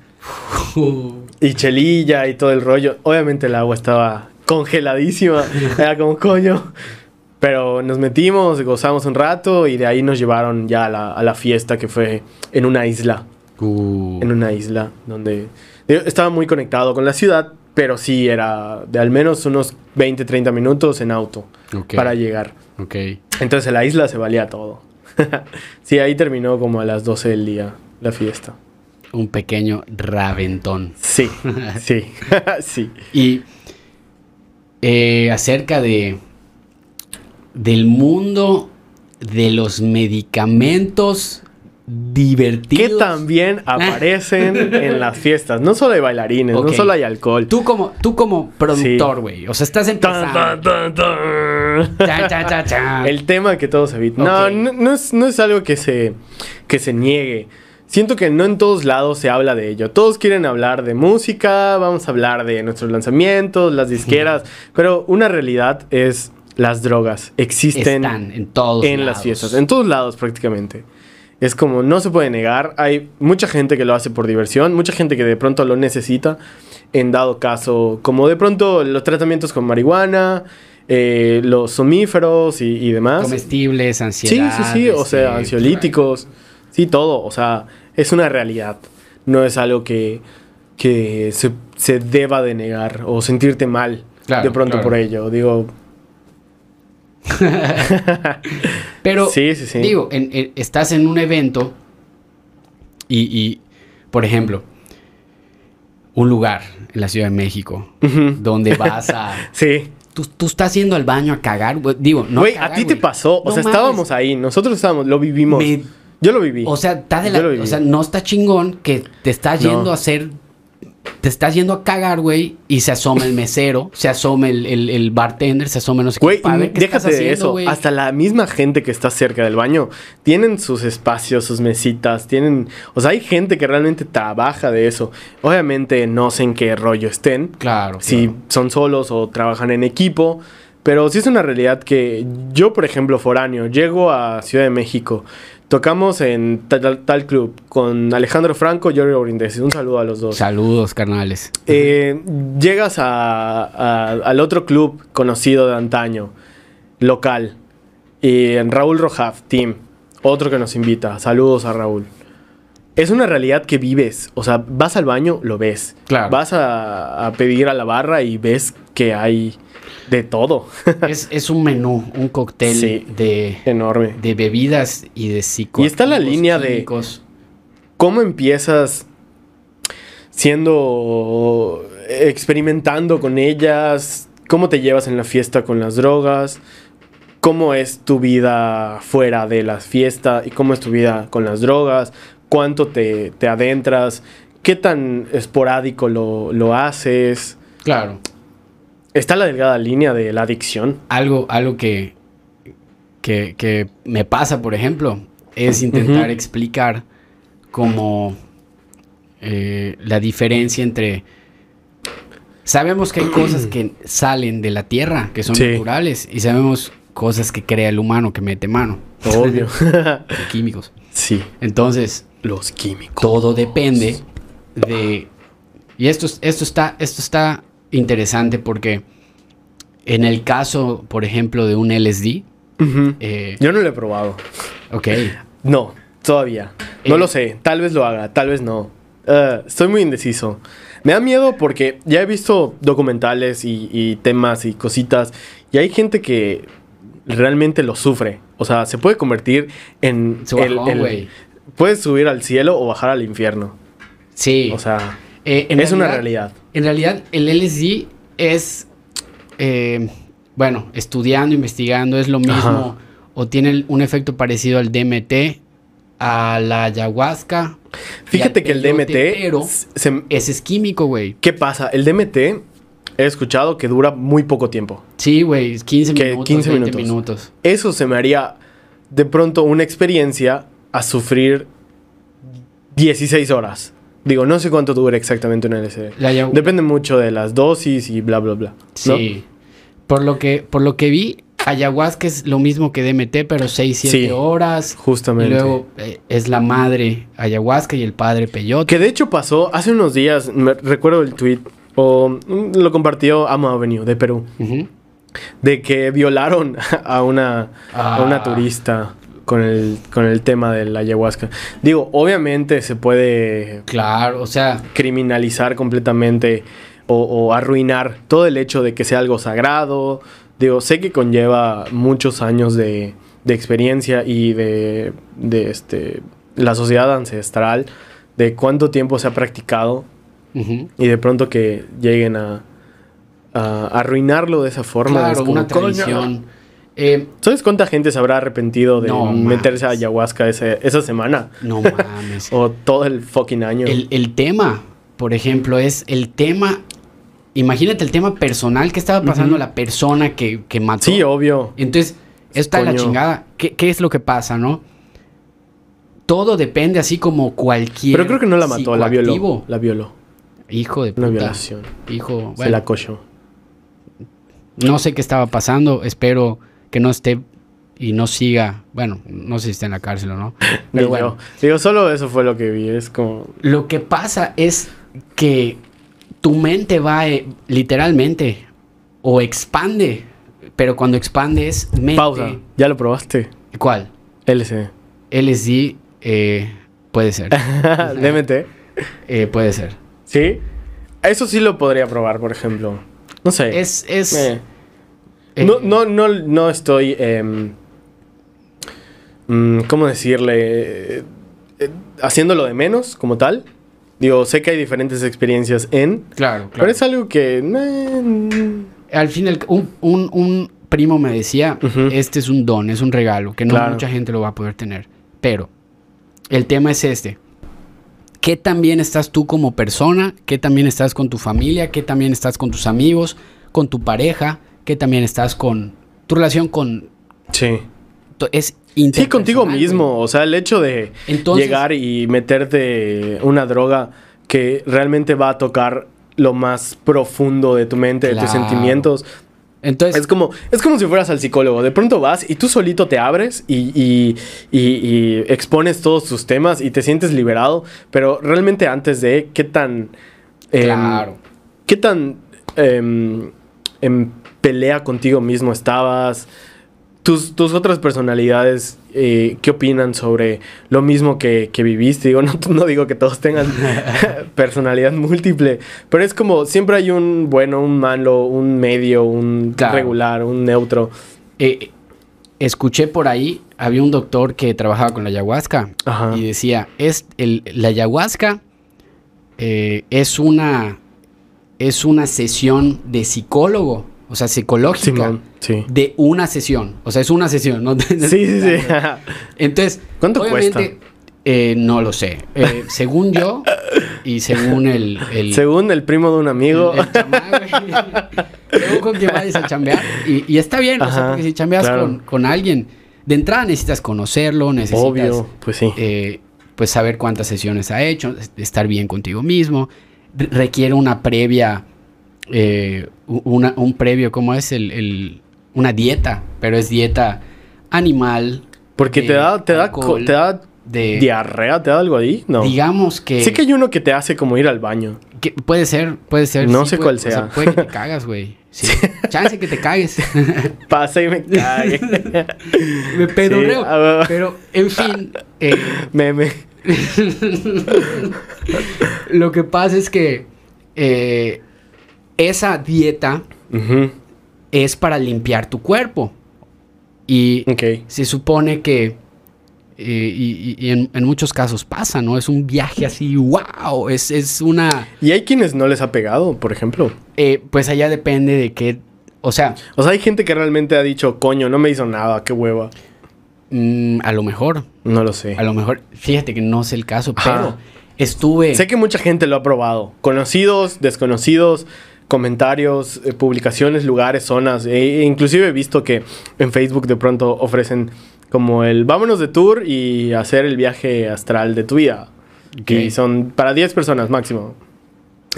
y chelilla y todo el rollo. Obviamente el agua estaba congeladísima. Era como coño. Pero nos metimos, gozamos un rato y de ahí nos llevaron ya a la, a la fiesta que fue en una isla. Uh, En una isla donde estaba muy conectado con la ciudad, pero sí era de al menos unos 20, 30 minutos en auto para llegar. ok. Entonces en la isla se valía todo. sí, ahí terminó como a las 12 del día la fiesta. Un pequeño raventón. Sí, sí, sí. Y eh, acerca de del mundo de los medicamentos divertidos. Que también aparecen en las fiestas. No solo hay bailarines, no solo hay alcohol. Tú como, tú como productor, Sí. güey. O sea, estás empezando. tan. El tema que todos evitan. No, no, no es, no es algo que se, que se niegue. Siento que no en todos lados se habla de ello. Todos quieren hablar de música, vamos a hablar de nuestros lanzamientos, las disqueras, pero una realidad es las drogas existen Están en todos en las fiestas, en todos lados prácticamente. Es como no se puede negar, hay mucha gente que lo hace por diversión, mucha gente que de pronto lo necesita, en dado caso, como de pronto los tratamientos con marihuana, eh, los somníferos y, y demás. Comestibles, Sí, ansiedad. sí, sí, o sea, este, ansiolíticos, sí, todo, o sea, es una realidad, no es algo que, que se, se deba de negar o sentirte mal Claro, de pronto claro. por ello, digo, Pero, Sí, sí, sí. digo, en- en- estás en un evento y, y, por ejemplo, un lugar en la Ciudad de México donde vas a... sí. Tú, tú estás yendo al baño a cagar, güey, digo, no Güey, cagar, a ti te pasó, o No sea, mames. estábamos ahí, nosotros estábamos, lo vivimos. Me- Yo lo viví. O sea, está de la- o sea, no está chingón que te estás No. yendo a hacer. Te estás yendo a cagar, güey, y se asoma el mesero, se asoma el, el- el bartender, se asoma no sé Güey, qué. estás déjate de haciendo, eso. güey. Hasta la misma gente que está cerca del baño tienen sus espacios, sus mesitas, tienen. O sea, hay gente que realmente trabaja de eso. Obviamente no sé en qué rollo estén. Claro. Si claro. son solos o trabajan en equipo. Pero sí es una realidad que yo, por ejemplo, foráneo, llego a Ciudad de México. Tocamos en tal, club con Alejandro Franco y Giorgio Brindisi. Un saludo a los dos. Saludos, carnales. Eh, llegas a- a- al otro club conocido de antaño, local, y en Raúl Rojaf, Team, otro que nos invita. Saludos a Raúl. Es una realidad que vives. O sea, vas al baño, lo ves. Claro. Vas a, a pedir a la barra y ves que hay de todo. es, es un menú, un cóctel Sí. de, Enorme. de bebidas y de psico. Y está la línea de- ¿Cómo empiezas siendo experimentando con ellas? ¿Cómo te llevas en la fiesta con las drogas? ¿Cómo es tu vida fuera de las fiestas? ¿Y cómo es tu vida con las drogas? ¿Cuánto te, te adentras? ¿Qué tan esporádico lo, lo haces? Claro. Está la delgada línea de la adicción. Algo, algo que, que, que me pasa, por ejemplo, es intentar explicar como eh, la diferencia entre... Sabemos que hay cosas que salen de la tierra, que son Sí. naturales, y sabemos cosas que crea el humano, que mete mano. Obvio. químicos. sí. Entonces, Los químicos. todo depende de... Y esto, es- esto, está, esto está interesante porque en el caso, por ejemplo, de un LSD, eh, Yo no lo he probado. ok, No, todavía. No Eh. lo sé. Tal vez lo haga, tal vez no. Eh, estoy muy indeciso. Me da miedo porque ya he visto documentales y, y temas y cositas. Y hay gente que realmente lo sufre. O sea, se puede convertir en. Güey. Puedes subir al cielo o bajar al infierno. sí. O sea, Eh, en es una realidad. En realidad, el LSD es, eh, bueno, estudiando, investigando, es lo mismo Ajá. o tiene un efecto parecido al DMT, a la ayahuasca. Fíjate que el DMT. Pero se- ese es químico, güey. ¿Qué pasa? El DMT he escuchado que dura muy poco tiempo. Sí, güey, 15 Que minutos, 15 20 minutos. minutos. eso se me haría de pronto una experiencia a sufrir 16 horas. Digo, no sé cuánto dura exactamente una LSD. Depende mucho de las dosis y bla, bla, bla. ¿no? Sí. Por lo que, por lo que vi, ayahuasca es lo mismo que DMT, pero 6, 7 Sí, horas. Y Justamente. luego eh, es la madre ayahuasca y el padre peyote. Que de hecho pasó hace unos días, me recuerdo el tweet, o mm, lo compartió Amo Avenue de Perú, de que violaron a una, a Ah. una turista con el, con el tema de la ayahuasca. Digo, obviamente se puede Claro, o sea, criminalizar completamente o, o arruinar todo el hecho de que sea algo sagrado. Digo, sé que conlleva muchos años de, de experiencia y de, de este, la sociedad ancestral, de cuánto tiempo se ha practicado y de pronto que lleguen a, a arruinarlo de esa forma. Claro, es como, una "Coño". Eh, ¿Sabes cuánta gente se habrá arrepentido de No meterse a ayahuasca ese- esa semana? no mames. O todo el fucking año. El, el tema, por ejemplo, es el tema. Imagínate el tema personal que estaba pasando a la persona que, que mató. Sí, obvio. Entonces, está en la Coño. chingada. ¿Qué, qué es lo que pasa, no? Todo depende así como cualquier. Pero creo que no la mató, la violó. La violó. Hijo de Una puta. violación. Hijo, Se la cochó. no sé qué estaba pasando. Espero que no esté y no siga. Bueno, no sé si está en la cárcel o no. Ni Pero yo. bueno, Digo, solo eso fue lo que vi. Es como. lo que pasa es que tu mente va eh, literalmente o expande. Pero cuando expande es mente. Pausa. ¿Ya lo probaste? ¿Cuál? LC. LSD eh, puede ser. DMT. Eh, puede ser. ¿Sí? Eso sí lo podría probar, por ejemplo. No sé. Es, es, Eh. eh, No, no, no, no estoy. mm, ¿Cómo decirle? Eh, eh, haciéndolo de menos, como tal. Digo, sé que hay diferentes experiencias en. Claro, claro. Pero es algo que. eh, Al final, un, un- un primo me decía, este es un don, es un regalo, que no Claro. mucha gente lo va a poder tener. Pero el tema es este. ¿Qué también estás tú como persona? ¿Qué también estás con tu familia? ¿Qué también estás con tus amigos? ¿Con tu pareja? ¿Qué también estás con tu relación con... sí. Es Sí, contigo mismo. güey. O sea, el hecho de Entonces- llegar y meterte una droga que realmente va a tocar lo más profundo de tu mente, de tus sentimientos. Entonces, Es como, es como si fueras al psicólogo. De pronto vas y tú solito te abres y, y- y- y expones todos tus temas y te sientes liberado. Pero realmente antes de, ¿qué tan... em, claro. ¿Qué tan em, en pelea contigo mismo estabas? Tus, tus otras personalidades, eh, ¿qué opinan sobre lo mismo que, que viviste? Digo, no, no digo que todos tengan personalidad múltiple, pero es como siempre hay un bueno, un malo, un medio, un Claro. regular, un neutro. Eh, escuché por ahí, había un doctor que trabajaba con la ayahuasca Ajá. y decía, es el, la ayahuasca eh, es una es una sesión de psicólogo, o sea, psicológica Simón, sí. de una sesión, o sea, es una sesión, ¿no? Sí, sí, sí. Entonces, ¿Cuánto obviamente, eh, no lo sé. Eh, según yo y según el, el- Según el primo de un amigo. el. Según con quien vayas a chambear. Y, y está bien, o sea, Ajá, porque si chambeas claro. con, con alguien, de entrada necesitas conocerlo, necesitas Obvio, pues sí. eh, pues saber cuántas sesiones ha hecho, estar bien contigo mismo. Re- requiere una previa, eh, una- un previo, ¿cómo es? El, el- una dieta, pero es dieta animal. Porque te da, te da, te da de, diarrea, te da algo ahí, ¿no? digamos que, Sí que hay uno que te hace como ir al baño. que puede ser, puede ser. No sé puede- cuál o sea, puede que te cagas, güey. Sí. Chance que te cagues. Pasa y me cague. Me. Sí, bueno. Pero, en fin, eh, Meme. lo que pasa es que eh, esa dieta es para limpiar tu cuerpo. Y se supone que, eh, y, y- y en, en muchos casos pasa, ¿no? Es un viaje así, wow, es, es una... Y hay quienes no les ha pegado, por ejemplo. eh, pues allá depende de qué, o sea, O sea, hay gente que realmente ha dicho, coño, no me hizo nada, qué hueva. mm, a lo mejor, No lo sé. a lo mejor, fíjate que no sé el caso, Ajá. pero estuve... Sé que mucha gente lo ha probado. Conocidos, desconocidos, comentarios, eh, publicaciones, lugares, zonas. E, inclusive he visto que en Facebook de pronto ofrecen como el vámonos de tour y hacer el viaje astral de tu vida. Ok. Y son para 10 personas máximo.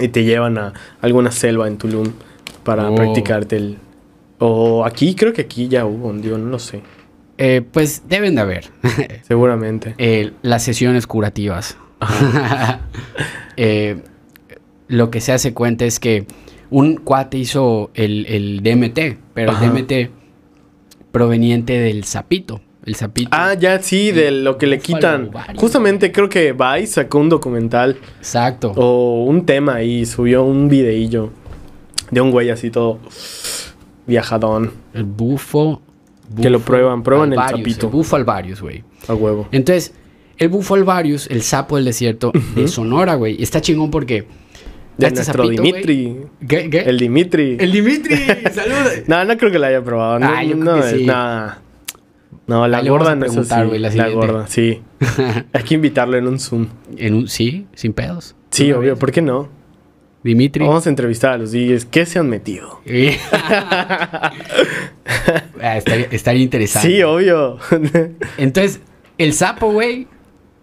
Y te llevan a alguna selva en Tulum para Oh. practicarte el... O aquí, creo que aquí ya hubo, digo, no lo sé. eh, pues deben de haber Seguramente. eh, las sesiones curativas. Eh, lo que se hace cuenta es que un cuate hizo el, el DMT, pero Ajá. el DMT proveniente del sapito. El sapito. Ah, ya sí, de lo que le quitan. ovario. Justamente creo que Vice sacó un documental Exacto. o un tema y subió un videillo de un güey así todo viajadón. El bufo. Que lo prueban, prueban el sapito. El bufo alvarius, güey. A huevo. Entonces, el bufo alvarius, el sapo del desierto de Sonora, güey, está chingón porque... De este nuestro Dimitri. ¿Qué? ¿Qué? El Dimitri. El Dimitri, saludos. No, no creo que la haya probado. No, Ah, yo creo no, que sí. no. No, la Ahí gorda no es güey, la gorda, sí. Hay que invitarlo en un Zoom. en un, sí, sin pedos. Sí, obvio. vez. ¿Por qué no? Dimitri. Vamos a entrevistar a los DJs. ¿Qué se han metido? Ah, estaría, estaría interesante. Sí, obvio. Entonces, el sapo, güey,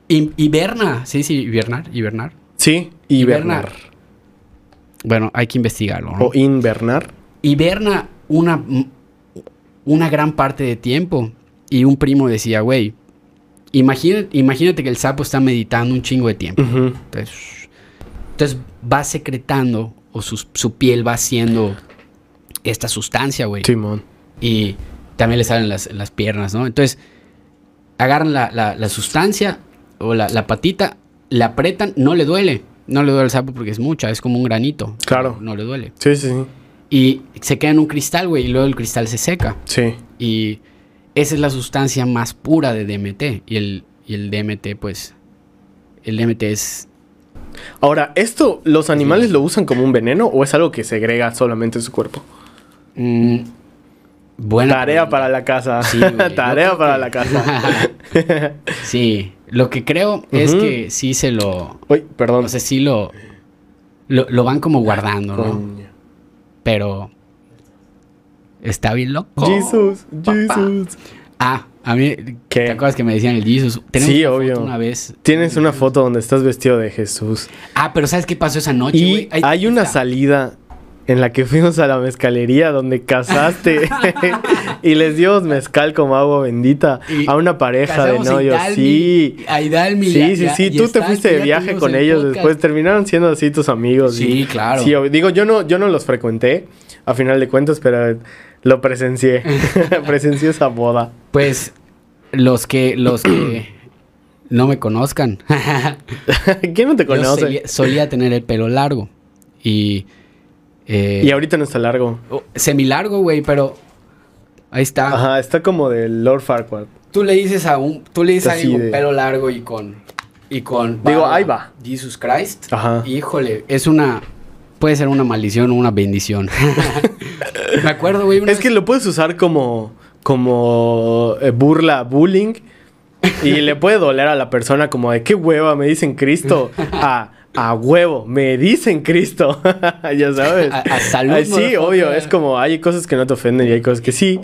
hi- hiberna. Sí, sí, hibernar, hibernar. sí, hibernar. Bueno, hay que investigarlo, ¿no? O invernar. hiberna una, una gran parte de tiempo. Y un primo decía, güey, imagínate, imagínate que el sapo está meditando un chingo de tiempo. Entonces, entonces va secretando o su, su piel va haciendo esta sustancia, güey. Simón. Y también le salen las, las piernas, ¿no? Entonces, agarran la, la- la sustancia o la, la patita, la apretan, no le duele. No le duele al sapo porque es mucha, es como un granito. Claro. No le duele. Sí, sí, sí. Y se queda en un cristal, güey, y luego el cristal se seca. Sí. Y esa es la sustancia más pura de DMT. Y el, y el DMT, pues, el DMT es... Ahora, ¿esto los animales lo usan como un veneno o es algo que segrega solamente en su cuerpo? mm, buena Tarea pregunta. para la casa. Sí, güey, Tarea para que- la casa. Sí, lo que creo es que sí se lo... Uy, perdón. O sea, sí lo... Lo, lo van como guardando, ¿no? Coño. Pero... Está bien loco. Jesús, papá. Jesús. Ah, a mí... ¿Qué? ¿Te acuerdas que me decían el Jesus? Sí, una foto obvio. Una vez. Tienes una foto donde estás vestido de Jesús. Ah, pero ¿sabes qué pasó esa noche, Y güey? Ahí hay una está. salida en la que fuimos a la mezcalería donde casaste y les dimos mezcal como agua bendita Y a una pareja de novios. Sí. A Idalmi. Sí, sí, sí. y Tú te fuiste de viaje con el ellos podcast. después. Terminaron siendo así tus amigos. Sí, y- claro. Sí, digo, yo no, yo no los frecuenté a final de cuentas, pero lo presencié. presencié esa boda. Pues los que los que no me conozcan. ¿Quién no te yo conoce? solía, solía tener el pelo largo y eh, Y ahorita no está largo. oh, semilargo, güey, pero ahí está. Ajá, está como del Lord Farquaad. Tú le dices a un tú le dices a alguien con de- pelo largo y con y con Digo, ahí va. Jesus Christ. Ajá. Híjole, es una puede ser una maldición o una bendición. me acuerdo, güey, Es que lo puedes usar como, como eh, burla, bullying. Y le puede doler a la persona como de qué hueva, me dicen Cristo. A, a huevo, me dicen Cristo. ya sabes. A- a salud, Ay, sí, obvio. Es como hay cosas que no te ofenden y hay cosas que sí.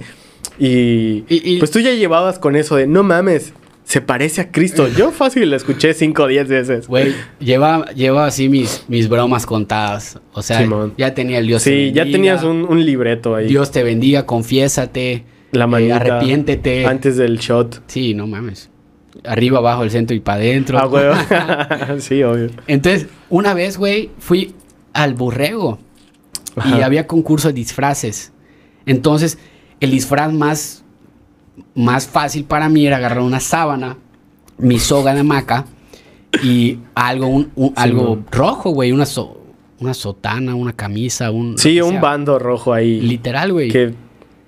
Y, Y- y- pues tú ya llevabas con eso de no mames, se parece a Cristo. Yo fácil lo escuché 5 o 10 veces. Güey, lleva, lleva así mis, mis bromas contadas. O sea, Simón. ya tenía el Dios te Sí, ya bendiga, tenías un, un libreto ahí. Dios te bendiga, confiésate. la eh, manita. arrepiéntete. Antes del shot. Sí, no mames. Arriba, abajo, el centro y para adentro. Ah, huevo. sí, obvio. Entonces, una vez, güey, fui al borrego. Y había concurso de disfraces. Entonces, el disfraz más, más fácil para mí era agarrar una sábana, mi soga de hamaca y algo, un, un- algo rojo, güey. Una, so- una sotana, una camisa, un... Sí, un sea. bando rojo ahí. Literal, güey. Que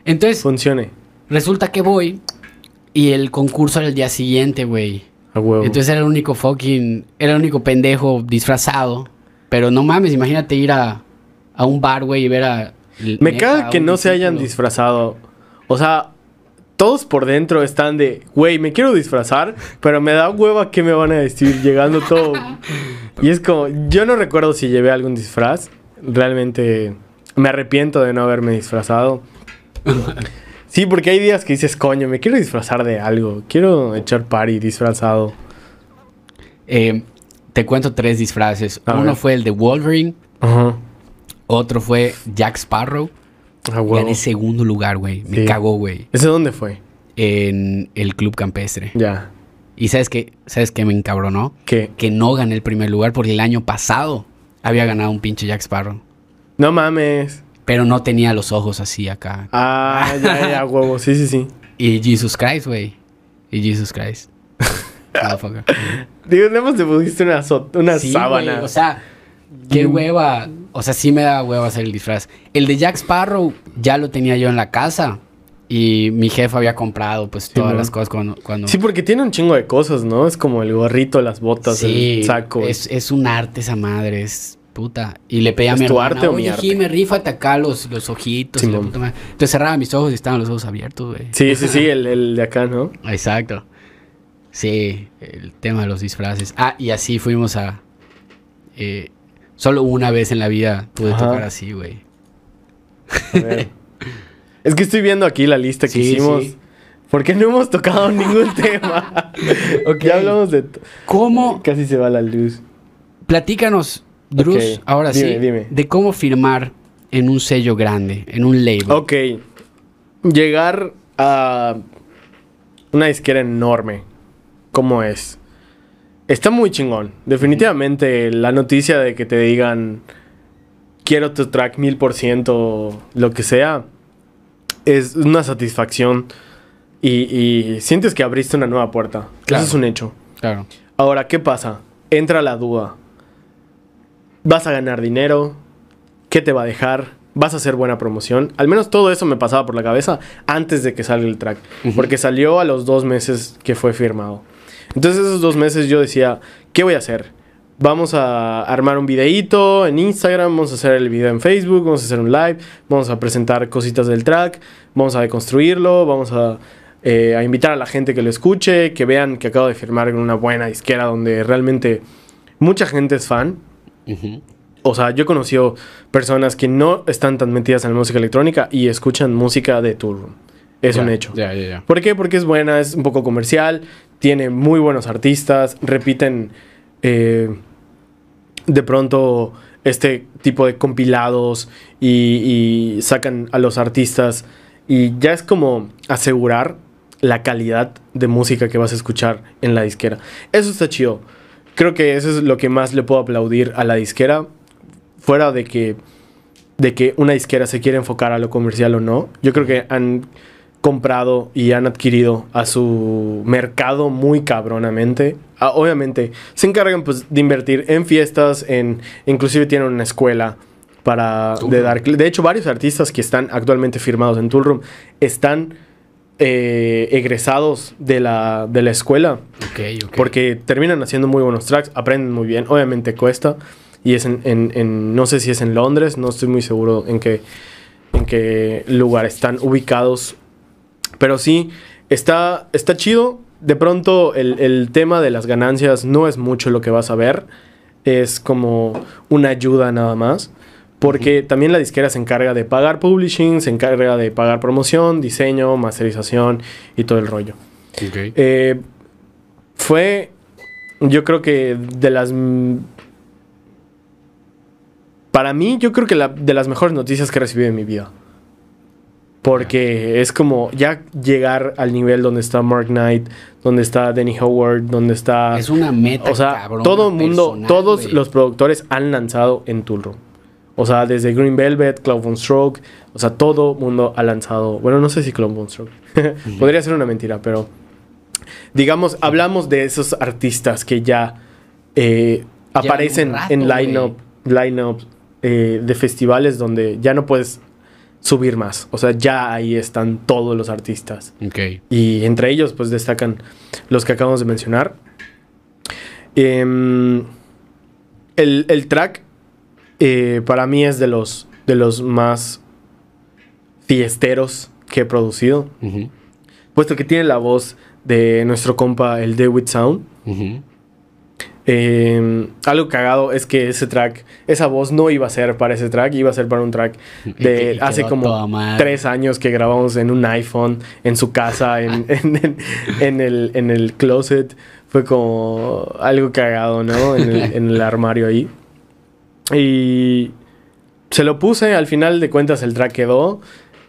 Entonces, funcione. resulta que voy y el concurso era el día siguiente, güey. A huevo. Entonces era el único fucking. Era el único pendejo disfrazado. Pero no mames, imagínate ir a, a un bar, güey, y ver a. Me neta, caga que no se hayan disfrazado. O sea, todos por dentro están de, güey, me quiero disfrazar, pero me da hueva que me van a decir llegando todo. y es como, yo no recuerdo si llevé algún disfraz. Realmente me arrepiento de no haberme disfrazado. Sí, porque hay días que dices, coño, me quiero disfrazar de algo. Quiero echar party disfrazado. Eh, te cuento tres disfraces. A Uno ver. fue el de Wolverine. Ajá. Otro fue Jack Sparrow. A huevo. Gané segundo lugar, güey. Me Sí. cagó, güey. ¿Ese dónde fue? En el club campestre. Ya. Y sabes qué, sabes qué me encabronó? ¿Qué? Que no gané el primer lugar porque el año pasado había ganado un pinche Jack Sparrow. No mames. Pero no tenía los ojos así acá. Ah, ya, ya, huevo. Sí, sí, sí. Y Jesus Christ, güey. Y Jesus Christ. Digo, nada más te pusiste una, so- una Sí, sábana. o sea, qué hueva. O sea, sí me da hueva hacer el disfraz. El de Jack Sparrow ya lo tenía yo en la casa. Y mi jefa había comprado pues todas las cosas cuando... cuando... Sí, porque tiene un chingo de cosas, ¿no? Es como el gorrito, las botas, Sí, el saco. Es, es un arte esa madre, es puta. Y le pedí a ¿Es mi hermana, arte o mi arte?" Jime, rífate acá los, los ojitos. y la puta madre". Entonces cerraba mis ojos y estaban los ojos abiertos, güey. Sí, sí, sí, el, el de acá, ¿no? Exacto. Sí, el tema de los disfraces. Ah, y así fuimos a... eh, solo una vez en la vida pude Ajá. tocar así, güey. Es que estoy viendo aquí la lista que Sí, hicimos. sí. Porque no hemos tocado ningún tema. Ok. Ya hablamos de... ¿Cómo? Casi se va la luz. Platícanos, Drus, ahora dime, sí, dime. de cómo firmar en un sello grande, en un label. Ok. Llegar a una disquera enorme. ¿Cómo es? Está muy chingón. Definitivamente la noticia de que te digan quiero tu track mil por ciento, lo que sea, es una satisfacción. Y, y sientes que abriste una nueva puerta. Claro. Eso es un hecho. Claro. Ahora, ¿qué pasa? Entra la duda. ¿Vas a ganar dinero? ¿Qué te va a dejar? ¿Vas a hacer buena promoción? Al menos todo eso me pasaba por la cabeza antes de que salga el track. Porque salió a los dos meses que fue firmado. Entonces esos dos meses yo decía, ¿qué voy a hacer? Vamos a armar un videíto en Instagram, vamos a hacer el video en Facebook, vamos a hacer un live, vamos a presentar cositas del track, vamos a deconstruirlo, vamos a, eh, a invitar a la gente que lo escuche, que vean que acabo de firmar con una buena disquera donde realmente mucha gente es fan. O sea, yo he conocido personas que no están tan metidas en la música electrónica y escuchan música de Tour Room. Es un hecho. ¿Por qué? Porque es buena, es un poco comercial, tiene muy buenos artistas, repiten eh, de pronto este tipo de compilados y, y sacan a los artistas y ya es como asegurar la calidad de música que vas a escuchar en la disquera. Eso está chido. Creo que eso es lo que más le puedo aplaudir a la disquera, fuera de que de que una disquera se quiere enfocar a lo comercial o no. Yo creo que han comprado y han adquirido a su mercado muy cabronamente. Ah, obviamente se encargan pues de invertir en fiestas, en inclusive tienen una escuela para de dar de hecho varios artistas que están actualmente firmados en Tool Room están eh, egresados de la, de la escuela porque terminan haciendo muy buenos tracks, aprenden muy bien, obviamente cuesta. Y es en, en- en- no sé si es en Londres, no estoy muy seguro en qué, en qué lugar están ubicados. Pero sí, está, está chido. De pronto el, el tema de las ganancias no es mucho lo que vas a ver. Es como una ayuda nada más. Porque también la disquera se encarga de pagar publishing, se encarga de pagar promoción, diseño, masterización y todo el rollo. Eh, fue, yo creo que de las... Para mí, yo creo que la, de las mejores noticias que he recibido en mi vida. Porque es como ya llegar al nivel donde está Mark Knight, donde está Danny Howard, donde está... es una meta, o sea, cabrona, todo el mundo, personal, todos los productores han lanzado en Tool Room. O sea, desde Green Velvet, Cloud von Stroke, o sea, todo mundo ha lanzado. Bueno, no sé si Cloud von Stroke. Podría ser una mentira, pero digamos, hablamos de esos artistas que ya eh, aparecen rato, en line-up line eh, de festivales donde ya no puedes subir más. O sea, ya ahí están todos los artistas. Ok. Y entre ellos, pues destacan los que acabamos de mencionar. Em, el, el track eh, para mí es de los, de los más fiesteros que he producido. Puesto que tiene la voz de nuestro compa, el David Sound. Em, algo cagado es que ese track, esa voz no iba a ser para ese track, iba a ser para un track de y hace como tres años que grabamos en un iPhone, en su casa, en, en- en- en el, en el closet. Fue como algo cagado, ¿no? En el, en el armario ahí. Y se lo puse, al final de cuentas el track quedó.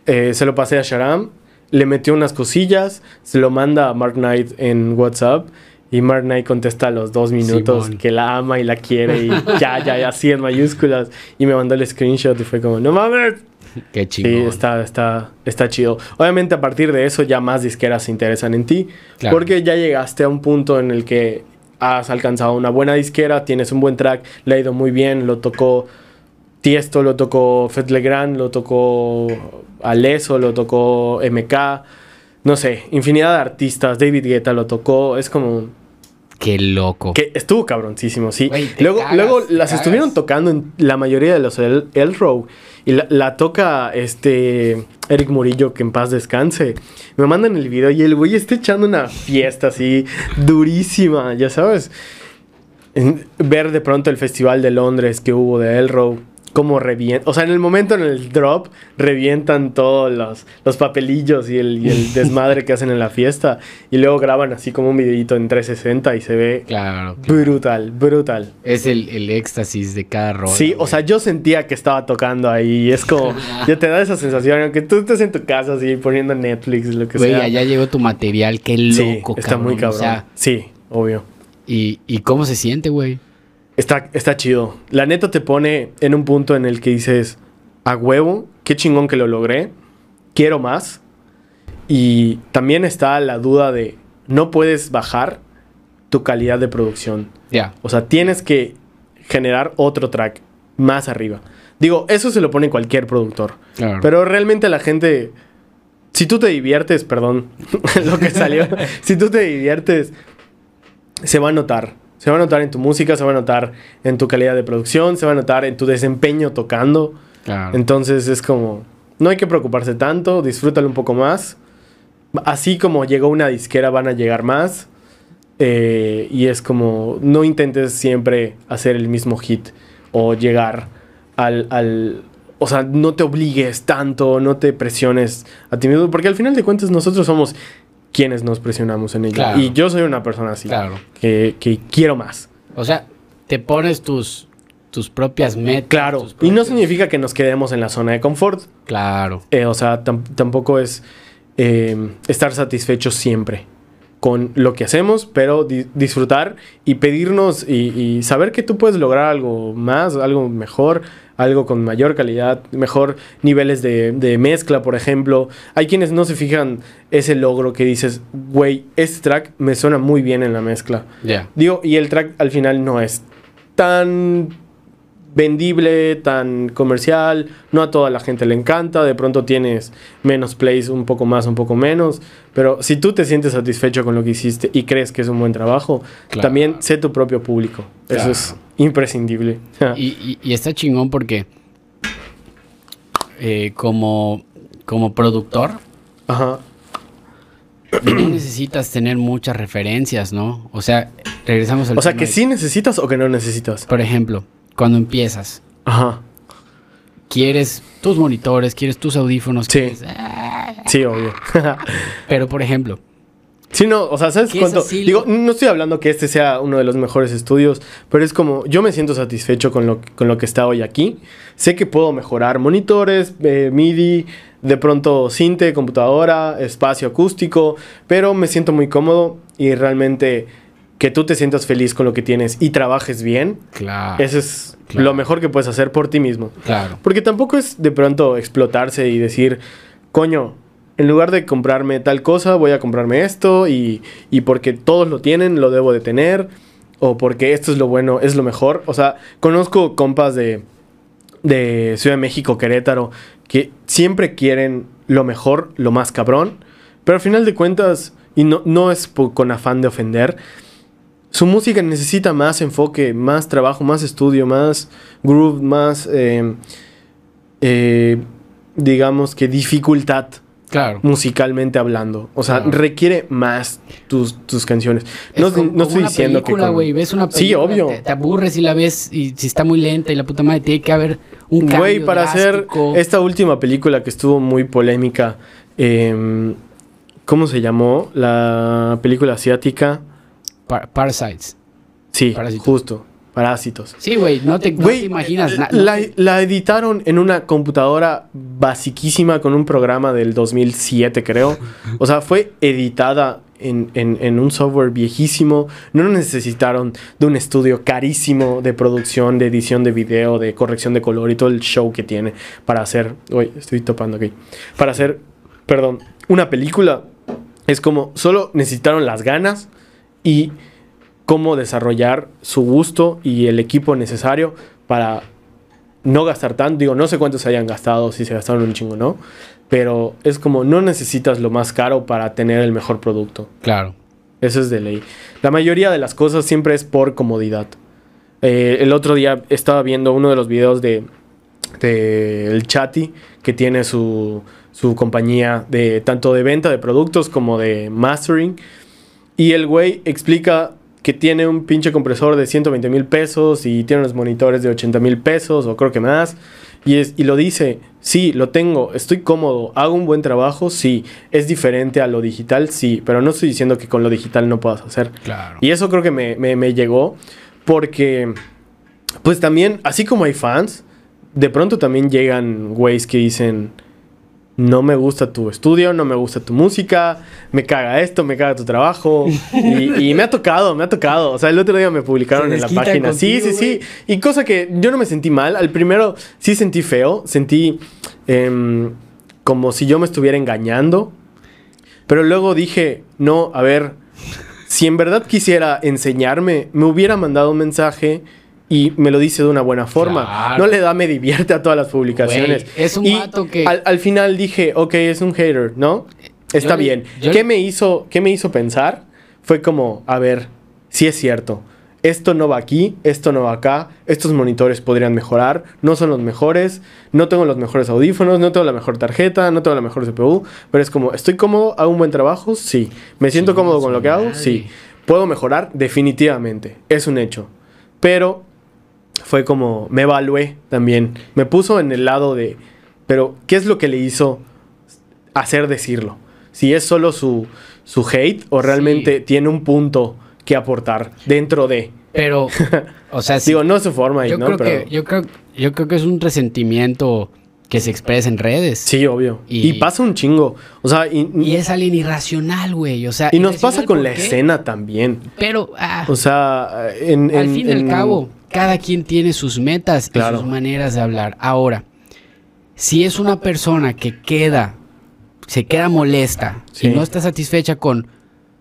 eh, se lo pasé a Sharam, le metió unas cosillas, se lo manda a Mark Knight en WhatsApp. Y Mark Knight contesta a los dos minutos Simón. que la ama y la quiere y ya, ya, ya, así en mayúsculas. Y me mandó el screenshot y fue como, no mames. Qué Sí, chingón. está, está, está chido. Obviamente a partir de eso ya más disqueras se interesan en ti. Claro. Porque ya llegaste a un punto en el que has alcanzado una buena disquera, tienes un buen track, le ha ido muy bien, lo tocó Tiesto lo tocó Fed Legrand, lo tocó Aleso, lo tocó MK, no sé, infinidad de artistas, David Guetta lo tocó, es como... Qué loco. Que estuvo cabroncísimo, sí. Luego cagas, luego las cagas. estuvieron tocando en la mayoría de los El, Elrow. Y la, toca este Eric Murillo, que en paz descanse. Me mandan el video y el güey está echando una fiesta así durísima, ya sabes. Ver de pronto el festival de Londres que hubo de Elrow. Cómo revientan. O sea, en el momento en el drop, revientan todos los, los papelillos y el, y el desmadre que hacen en la fiesta. Y luego graban así como un videito en 360 y se ve Claro. Brutal, brutal. Es el, el éxtasis de cada rol. Sí, o sea, yo sentía que estaba tocando ahí. Es como, ya te da esa sensación, aunque tú estés en tu casa así poniendo Netflix, lo que Güey, sea. allá llegó tu material. Qué sí, loco, está cabrón. muy O cabrón. sea, sí, obvio. ¿y, ¿y cómo se siente, güey? Está, está chido. La neta te pone en un punto en el que dices, a huevo, qué chingón que lo logré, quiero más. Y también está la duda de, no puedes bajar tu calidad de producción. Ya. O sea, tienes que generar otro track más arriba. Digo, eso se lo pone cualquier productor. Claro. Pero realmente la gente, si tú te diviertes, perdón, lo que salió, si tú te diviertes, se va a notar. Se va a notar en tu música, se va a notar en tu calidad de producción, se va a notar en tu desempeño tocando. claro. Entonces es como, no hay que preocuparse tanto, disfrútalo un poco más. Así como llegó una disquera, van a llegar más. Eh, y es como, no intentes siempre hacer el mismo hit o llegar al, al- O sea, no te obligues tanto, no te presiones a ti mismo, porque al final de cuentas nosotros somos quienes nos presionamos en ello. Claro. Y yo soy una persona así, Claro. que, que quiero más. O sea, te pones tus, tus propias metas. Claro, y no significa que nos quedemos en la zona de confort. Claro. Eh, o sea, tam- tampoco es eh, estar satisfechos siempre con lo que hacemos, pero di- disfrutar y pedirnos y, y saber que tú puedes lograr algo más, algo mejor, algo con mayor calidad, mejor niveles de, de mezcla, por ejemplo. Hay quienes no se fijan ese logro que dices, güey, este track me suena muy bien en la mezcla. Ya. Digo, y el track al final no es tan vendible, tan comercial, no a toda la gente le encanta, de pronto tienes menos plays, un poco más, un poco menos, pero si tú te sientes satisfecho con lo que hiciste y crees que es un buen trabajo, Claro. también sé tu propio público, Claro. eso es imprescindible. Y, y- y está chingón porque eh, como, como productor Ajá, no necesitas tener muchas referencias, ¿no? O sea, regresamos al o sea, que de- sí necesitas o que no necesitas. Por ejemplo, cuando empiezas, Ajá, quieres tus monitores, quieres tus audífonos, Sí. quieres- ah, sí, obvio. pero por ejemplo, Sí, no, o sea, ¿sabes ¿Qué es cuánto? así Digo, no estoy hablando que este sea uno de los mejores estudios, pero es como, yo me siento satisfecho con lo, con lo que está hoy aquí. Sé que puedo mejorar monitores, eh, MIDI, de pronto cinte, computadora, espacio acústico, pero me siento muy cómodo y realmente que tú te sientas feliz con lo que tienes y trabajes bien, claro, eso es claro. lo mejor que puedes hacer por ti mismo. claro, Porque tampoco es de pronto explotarse y decir, coño, en lugar de comprarme tal cosa, voy a comprarme esto y, y porque todos lo tienen, lo debo de tener. O porque esto es lo bueno, es lo mejor. O sea, conozco compas de, de Ciudad de México, Querétaro, que siempre quieren lo mejor, lo más cabrón. Pero al final de cuentas, y no, no es con afán de ofender, su música necesita más enfoque, más trabajo, más estudio, más groove, más, eh, eh, digamos que dificultad claro. musicalmente hablando. O sea, Claro. requiere más tus, tus canciones. Es No, como- no como estoy una diciendo película, que... con- ves una Sí, película, obvio. Te, te aburres y la ves y si está muy lenta y la puta madre tiene que haber un cambio Güey, para hacer esta última película que estuvo muy polémica, em, ¿cómo se llamó? La película asiática. Par- Parasites. Sí, Parásitos. justo. Parásitos. Sí, güey, no te, no Güey, te imaginas. na- la, no te- la editaron en una computadora basiquísima con un programa del 2007, creo. O sea, fue editada en, en- en un software viejísimo. No necesitaron de un estudio carísimo de producción, de edición de video, de corrección de color y todo el show que tiene para hacer. Uy, estoy topando aquí. Para hacer, perdón, una película. Es como, solo necesitaron las ganas y cómo desarrollar su gusto y el equipo necesario para no gastar tanto. Digo, no sé cuántos se hayan gastado, si se gastaron un chingo o no. Pero es como, no necesitas lo más caro para tener el mejor producto. Claro. Eso es de ley. La mayoría de las cosas siempre es por comodidad. Eh, el otro día estaba viendo uno de los videos de, de el Chati, que tiene su, su compañía de tanto de venta de productos como de mastering. Y el güey explica que tiene un pinche compresor de 120 mil pesos y tiene unos monitores de 80 mil pesos o creo que más. Y, es, y lo dice, sí, lo tengo, estoy cómodo, hago un buen trabajo, sí, es diferente a lo digital, sí, pero no estoy diciendo que con lo digital no puedas hacer. Claro. Y eso creo que me, me- me llegó porque, pues también, así como hay fans, de pronto también llegan güeyes que dicen, no me gusta tu estudio, no me gusta tu música, me caga esto, me caga tu trabajo. y, y me ha tocado, me ha tocado. O sea, el otro día me publicaron en la página. sí, sí, sí. Y cosa que yo no me sentí mal. Al primero sí sentí feo, sentí em, como si yo me estuviera engañando. Pero luego dije, no, a ver, si en verdad quisiera enseñarme, me hubiera mandado un mensaje y me lo dice de una buena forma. Claro. No le da me divierte a todas las publicaciones. Es un Y vato que- Al, al final dije, ok, es un hater, ¿no? Está bien. ¿Qué le- me, hizo, ¿Qué me hizo pensar? Fue como, a ver, si es cierto. Esto no va aquí, esto no va acá, estos monitores podrían mejorar, no son los mejores, no tengo los mejores audífonos, no tengo la mejor tarjeta, no tengo la mejor CPU, pero es como, ¿estoy cómodo? ¿Hago un buen trabajo? Sí. ¿Me siento cómodo con lo que hago? Sí. ¿Puedo mejorar? Definitivamente, es un hecho. Pero fue como, me evalué también, me puso en el lado de, pero ¿qué es lo que le hizo hacer decirlo? Si es solo su, su hate o realmente Sí. tiene un punto que aportar dentro de... Pero, o sea, Digo, no es su forma, yo, ¿no? creo Pero, que, yo, creo, yo creo que es un resentimiento que se expresa en redes. Sí, obvio. Y, Y- pasa un chingo. O sea, y, Y es alguien irracional, güey. O sea, y nos pasa con ¿por la qué? escena también. Pero, ah, O sea, en... al en- fin y al cabo, cada quien tiene sus metas Claro. y sus maneras de hablar. Ahora, si es una persona que queda, se queda molesta Sí. y no está satisfecha con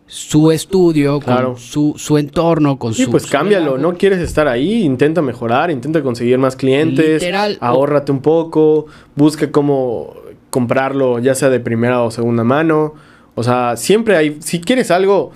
su estudio, Claro. con su, su entorno, con Sí, su... pues su cámbialo. No quieres estar ahí, intenta mejorar, intenta conseguir más clientes. Literal. Ahórrate un poco, busca cómo comprarlo, ya sea de primera o segunda mano. O sea, siempre hay. Si quieres algo,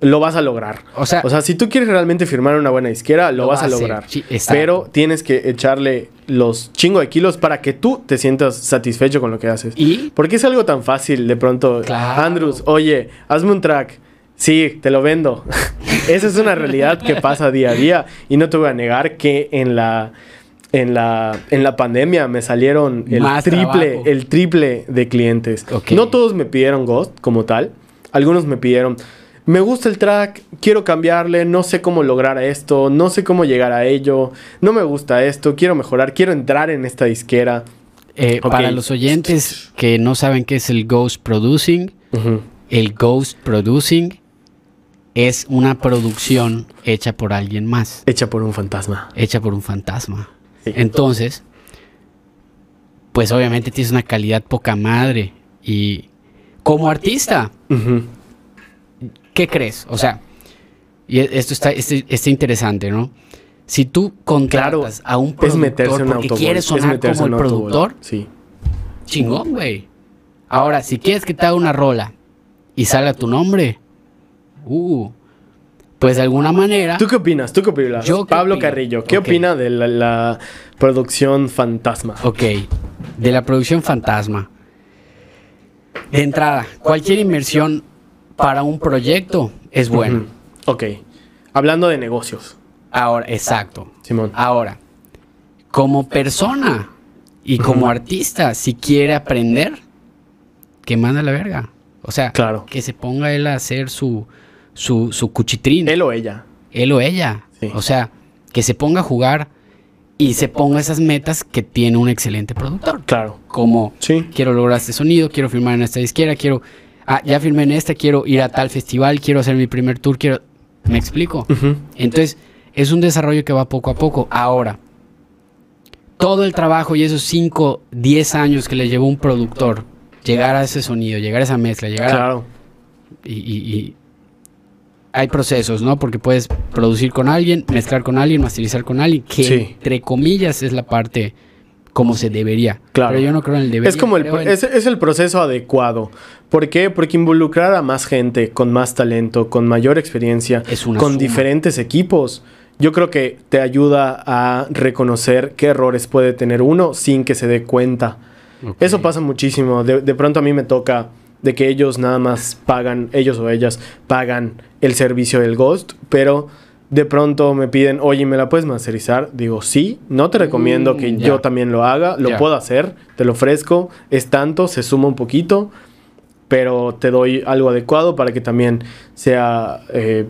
lo vas a lograr. O sea, O sea, si tú quieres realmente firmar una buena disquera, lo, Lo vas va a lograr. sí. Pero tienes que echarle los chingo de kilos para que tú te sientas satisfecho con lo que haces. y Porque es algo tan fácil de pronto. Claro. Andrews, oye, hazme un track. Sí, te lo vendo. Esa es una realidad que pasa día a día. Y no te voy a negar que en la, en la, en la pandemia me salieron el Más triple, trabajo. el triple de clientes. No todos me pidieron Ghost como tal. Algunos me pidieron, me gusta el track, quiero cambiarle, no sé cómo lograr esto, no sé cómo llegar a ello, no me gusta esto, quiero mejorar, quiero entrar en esta disquera. eh, para los oyentes que no saben qué es el Ghost Producing, el Ghost Producing es una producción hecha por alguien más, Hecha por un fantasma. hecha por un fantasma. Sí. Entonces, pues obviamente tienes una calidad poca madre. Y como artista, Ujú. ¿Qué crees? O sea, y e- esto está, este- está interesante, ¿no? Si tú contratas a un productor porque quieres es sonar meterse como el productor, Sí. chingón, güey. Ahora, si quieres que te haga una rola y salga tu nombre, uh, pues de alguna manera, ¿Tú qué opinas? ¿Tú qué opinas? Yo Pablo. Carrillo, ¿qué Ok. opina de la, la producción fantasma? ok, de la producción fantasma. De entrada, cualquier inversión para un proyecto es buena. Ujú. Ok. Hablando de negocios, Ahora, exacto. Simón. Ahora, como persona y como artista, si quiere aprender, que manda la verga. O sea, Claro. que se ponga él a hacer su, su, su cuchitrín. Él o ella. él o ella. Sí. O sea, que se ponga a jugar y se ponga esas metas que tiene un excelente productor. Claro. Como Sí. quiero lograr este sonido, quiero firmar en esta disquera, quiero... Ah, ya firmé en esta, quiero ir a tal festival, quiero hacer mi primer tour, quiero... ¿Me explico? Entonces, es un desarrollo que va poco a poco. Ahora, todo el trabajo y esos 5, 10 años que le llevó un productor llegar a ese sonido, llegar a esa mezcla, llegar a- Claro. y, y- y hay procesos, ¿no? Porque puedes producir con alguien, mezclar con alguien, masterizar con alguien, que Sí. entre comillas es la parte como se debería. Claro. Pero yo no creo en el debería. Es como el, en- es, es el proceso adecuado. ¿Por qué? Porque involucrar a más gente con más talento, con mayor experiencia, Es con suma. diferentes equipos, yo creo que te ayuda a reconocer qué errores puede tener uno sin que se dé cuenta. Eso pasa muchísimo. De, de pronto a mí me toca de que ellos nada más pagan, ellos o ellas pagan el servicio del Ghost, pero de pronto me piden, oye, ¿me la puedes masterizar? Digo, sí, no te recomiendo Mm, que ya. yo también lo haga, lo puedo hacer, te lo ofrezco, es tanto, se suma un poquito, pero te doy algo adecuado para que también sea... eh,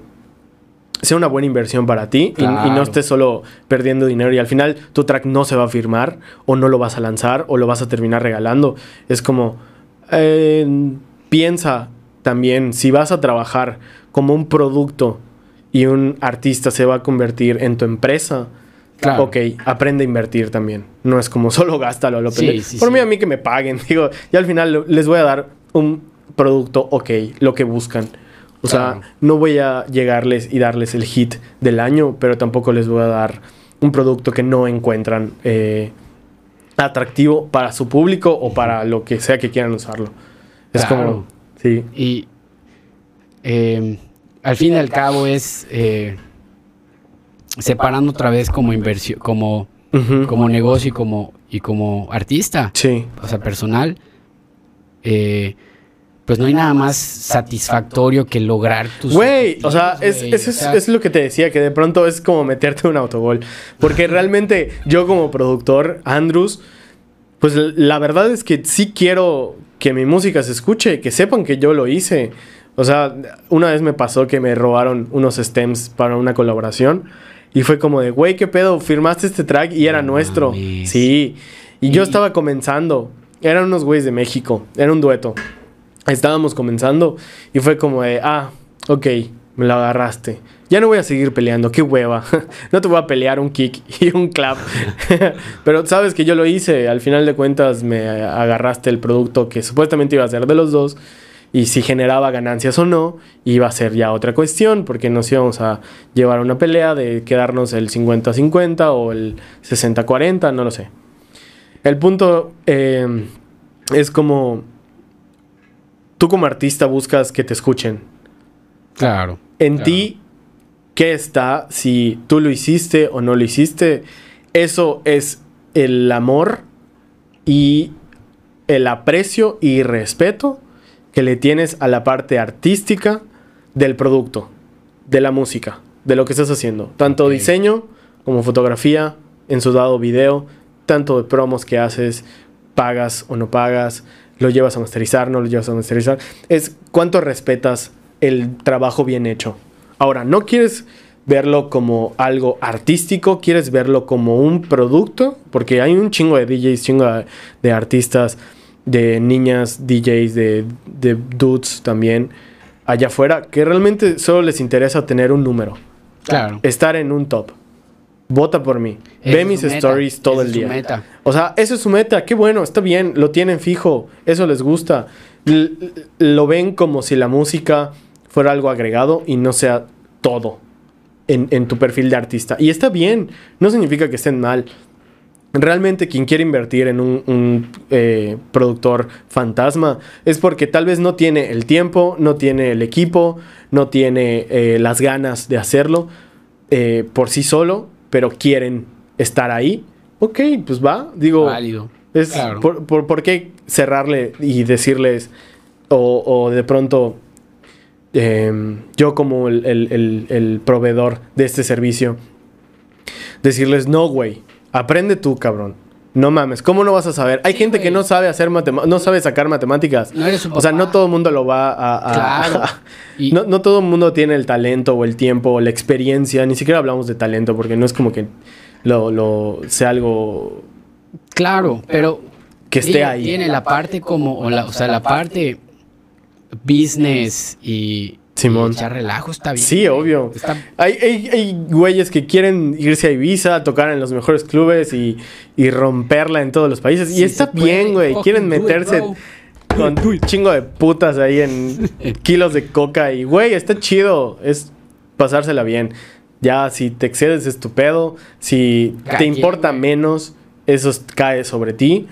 sea una buena inversión para ti y- no estés solo perdiendo dinero y al final tu track no se va a firmar o no lo vas a lanzar o lo vas a terminar regalando. Es como, eh, piensa también, si vas a trabajar como un producto y un artista se va a convertir en tu empresa, Claro. ok, aprende a invertir también. No es como solo gástalo a lo Sí, sí, Por sí. mí a mí que me paguen, digo, y al final les voy a dar un producto, ok, lo que buscan. O Claro. sea, no voy a llegarles y darles el hit del año, pero tampoco les voy a dar un producto que no encuentran eh, atractivo para su público o para lo que sea que quieran usarlo. Es Claro. como, sí, Y eh, al fin y al cabo es eh, separando otra vez como inversión, como, como negocio y como, y como artista, sí, o sea, personal. eh, pues no hay nada más satisfactorio que lograr tus. Güey, o sea, es, es, es- lo que te decía, que de pronto es como meterte un autogol. Porque realmente yo como productor, Andrews, pues la verdad es que sí quiero que mi música se escuche, que sepan que yo lo hice. O sea, una vez me pasó que me robaron unos stems para una colaboración y fue como de, güey, ¿qué pedo? Firmaste este track y era nuestro. mames. Sí. Y yo estaba comenzando. Eran unos güeyes de México. Era un dueto. Estábamos comenzando y fue como de, ah, ok, me lo agarraste. Ya no voy a seguir peleando, qué hueva. no te voy a pelear un kick y un clap. Pero sabes que yo lo hice. Al final de cuentas me agarraste el producto que supuestamente iba a ser de los dos. Y si generaba ganancias o no, iba a ser ya otra cuestión, porque nos íbamos a llevar a una pelea de quedarnos el 50-50 o el 60-40, no lo sé. El punto eh, es como tú como artista buscas que te escuchen. Claro. En claro. ti, ¿qué está? Si tú lo hiciste o no lo hiciste, eso es el amor y el aprecio y respeto que le tienes a la parte artística del producto, de la música, de lo que estás haciendo. Tanto diseño como fotografía, en su dado video, tanto de promos que haces, pagas o no pagas, lo llevas a masterizar, no lo llevas a masterizar. Es cuánto respetas el trabajo bien hecho. Ahora, no quieres verlo como algo artístico, quieres verlo como un producto, porque hay un chingo de DJs, chingo de, de artistas, de niñas, DJs, de, de dudes también, allá afuera, que realmente solo les interesa tener un número, Claro. estar en un top. Vota por mí. Esa Ve mis meta, stories todo esa el es su día. meta. O sea, eso es su meta. Qué bueno, está bien. Lo tienen fijo. Eso les gusta. L- lo ven como si la música fuera algo agregado y no sea todo en, en tu perfil de artista. Y está bien. No significa que estén mal. Realmente quien quiere invertir en un, un, eh, productor fantasma es porque tal vez no tiene el tiempo, no tiene el equipo, no tiene eh, las ganas de hacerlo eh, por sí solo, pero quieren estar ahí. Ok, pues va. Digo, Válido. es, Claro. por, por- por qué cerrarle y decirles, o, o de pronto, em, yo como el, el- el- el proveedor de este servicio, decirles, no, güey, aprende tú, cabrón. No mames, ¿cómo no vas a saber? Hay Sí, gente que no sabe hacer no sabe sacar matemáticas. No eres o sea, no todo el mundo lo va a... a- Claro. Y- no, no todo el mundo tiene el talento o el tiempo o la experiencia. Ni siquiera hablamos de talento porque no es como que lo, lo sea algo Claro, pero que esté ahí. tiene la parte como, o, la- o sea, la parte business y, Simón. y echar relajo está bien. Sí, obvio. Está- Hay, hay, hay güeyes que quieren irse a Ibiza, tocar en los mejores clubes y, y romperla en todos los países. y está bien, güey. Quieren it, meterse. con un chingo de putas ahí en kilos de coca y, güey, está chido. Es pasársela bien. Ya, si te excedes es tu pedo. Si te importa güey. menos, eso cae sobre ti.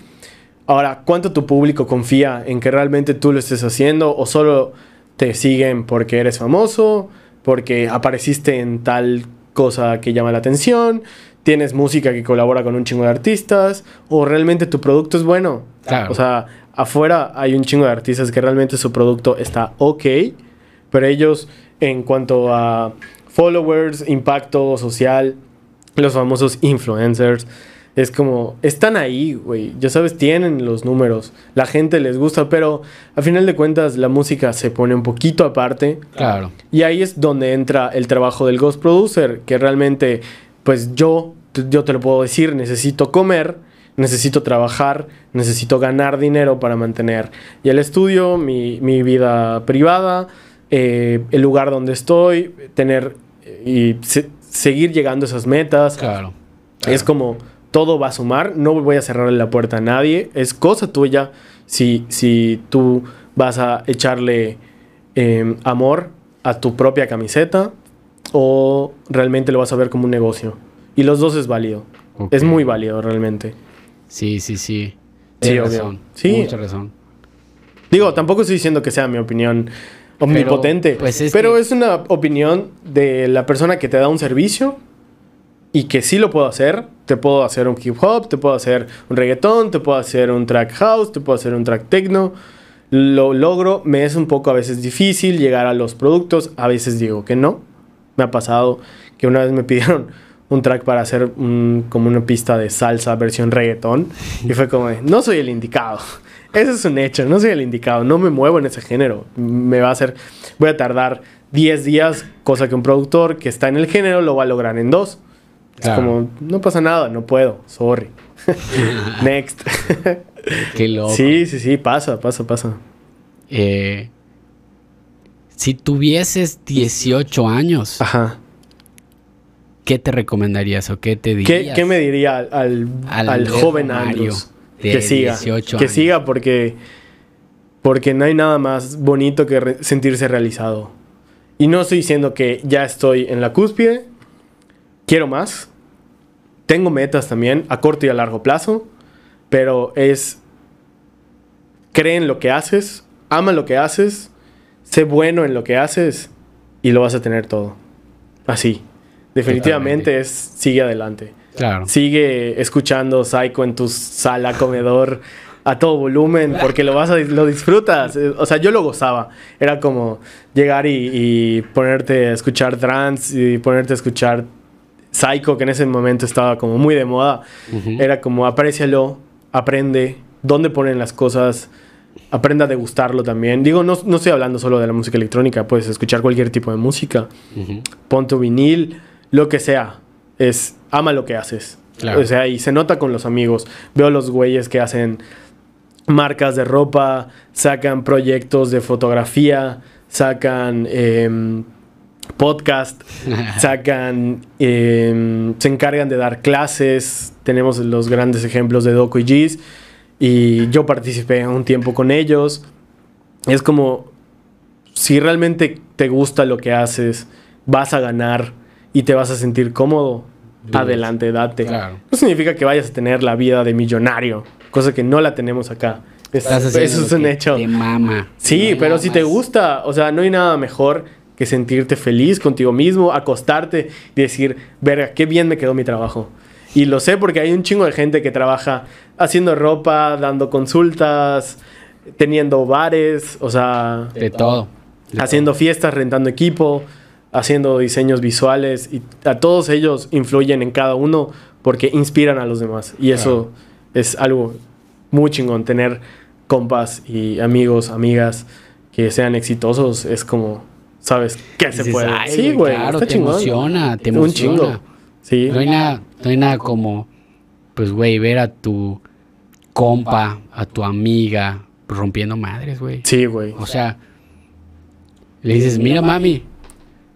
Ahora, ¿cuánto tu público confía en que realmente tú lo estés haciendo o solo te siguen porque eres famoso, porque apareciste en tal cosa que llama la atención, tienes música que colabora con un chingo de artistas o realmente tu producto es bueno? Claro. O sea, afuera hay un chingo de artistas que realmente su producto está ok, pero ellos en cuanto a followers, impacto social, los famosos influencers, es como, están ahí, güey. Ya sabes, tienen los números. La gente les gusta, pero a final de cuentas la música se pone un poquito aparte. Claro. Y ahí es donde entra el trabajo del Ghost Producer, que realmente, pues yo, yo te lo puedo decir, necesito comer, necesito trabajar, necesito ganar dinero para mantener y el estudio, mi, mi vida privada, eh, el lugar donde estoy, tener eh, y se- seguir llegando a esas metas. Claro. Es como todo va a sumar, no voy a cerrarle la puerta a nadie, es cosa tuya si, si tú vas a echarle eh, amor a tu propia camiseta o realmente lo vas a ver como un negocio. Y los dos es válido, es muy válido realmente. Sí, sí, sí. Sí, Tienes obvio. razón. Sí. Mucha razón. Digo, tampoco estoy diciendo que sea mi opinión omnipotente, pero, pues, es es, que- una opinión de la persona que te da un servicio y que sí lo puedo hacer. Te puedo hacer un hip hop, te puedo hacer un reggaetón, te puedo hacer un track house, te puedo hacer un track techno. Lo logro, me es un poco a veces difícil llegar a los productos, a veces digo que no. Me ha pasado que una vez me pidieron un track para hacer un- como una pista de salsa versión reggaetón y fue como, de, no soy el indicado. Ese es un hecho, no soy el indicado, no me muevo en ese género. Me va a hacer, voy a tardar 10 días, cosa que un productor que está en el género lo va a lograr en dos. Claro. Es como, no pasa nada, no puedo, sorry. Next. Qué loco. sí, sí, sí, pasa, pasa, pasa. Eh, si tuvieses 18 años, Ajá. ¿qué te recomendarías o qué te ¿Qué, dirías? qué me diría al, al- Al al viejo joven Andrews? Que siga. 18 que años? siga porque, porque no hay nada más bonito que re- sentirse realizado. Y no estoy diciendo que ya estoy en la cúspide. Quiero más. Tengo metas también a corto y a largo plazo. Pero es... Cree en lo que haces. Ama lo que haces. Sé bueno en lo que haces. Y lo vas a tener todo. Así. Definitivamente Totalmente. es... Sigue adelante. Claro. Sigue escuchando Psycho en tu sala, comedor, a todo volumen, porque lo vas a lo disfrutas. Eh, O sea, yo lo gozaba. Era como llegar y, y ponerte a escuchar trance y ponerte a escuchar Psycho, que en ese momento estaba como muy de moda. Era como aprécialo, aprende, dónde ponen las cosas, aprenda a degustarlo también. Digo, no, no estoy hablando solo de la música electrónica, puedes escuchar cualquier tipo de música Ujú. pon tu vinil, lo que sea. Es ama lo que haces. Claro. O sea, y se nota con los amigos. Veo los güeyes que hacen marcas de ropa, sacan proyectos de fotografía, sacan em, podcast, sacan, em, se encargan de dar clases. Tenemos los grandes ejemplos de Doco y Gis. Y yo participé un tiempo con ellos. Es como, si realmente te gusta lo que haces, vas a ganar y te vas a sentir cómodo, adelante, date. Claro. No significa que vayas a tener la vida de millonario, cosa que no la tenemos acá. Es- eso es un hecho. Te mama. Sí, pero si te gusta, o sea, no hay nada mejor que sentirte feliz contigo mismo, acostarte y decir, verga, qué bien me quedó mi trabajo. Y lo sé porque hay un chingo de gente que trabaja haciendo ropa, dando consultas, teniendo bares, o sea, De todo. De haciendo fiestas, rentando equipo, haciendo diseños visuales y a todos ellos influyen en cada uno porque inspiran a los demás y eso es algo muy chingón tener compas y amigos, amigas que sean exitosos es como sabes que se Dices, puede. "Ay, sí, güey, claro, está te chingón. emociona, te Un emociona. chingo. Sí. No hay nada, no hay nada como, pues, güey, ver a tu compa, a tu amiga rompiendo madres, güey. Sí, güey. O sea, le dices, mira, mami,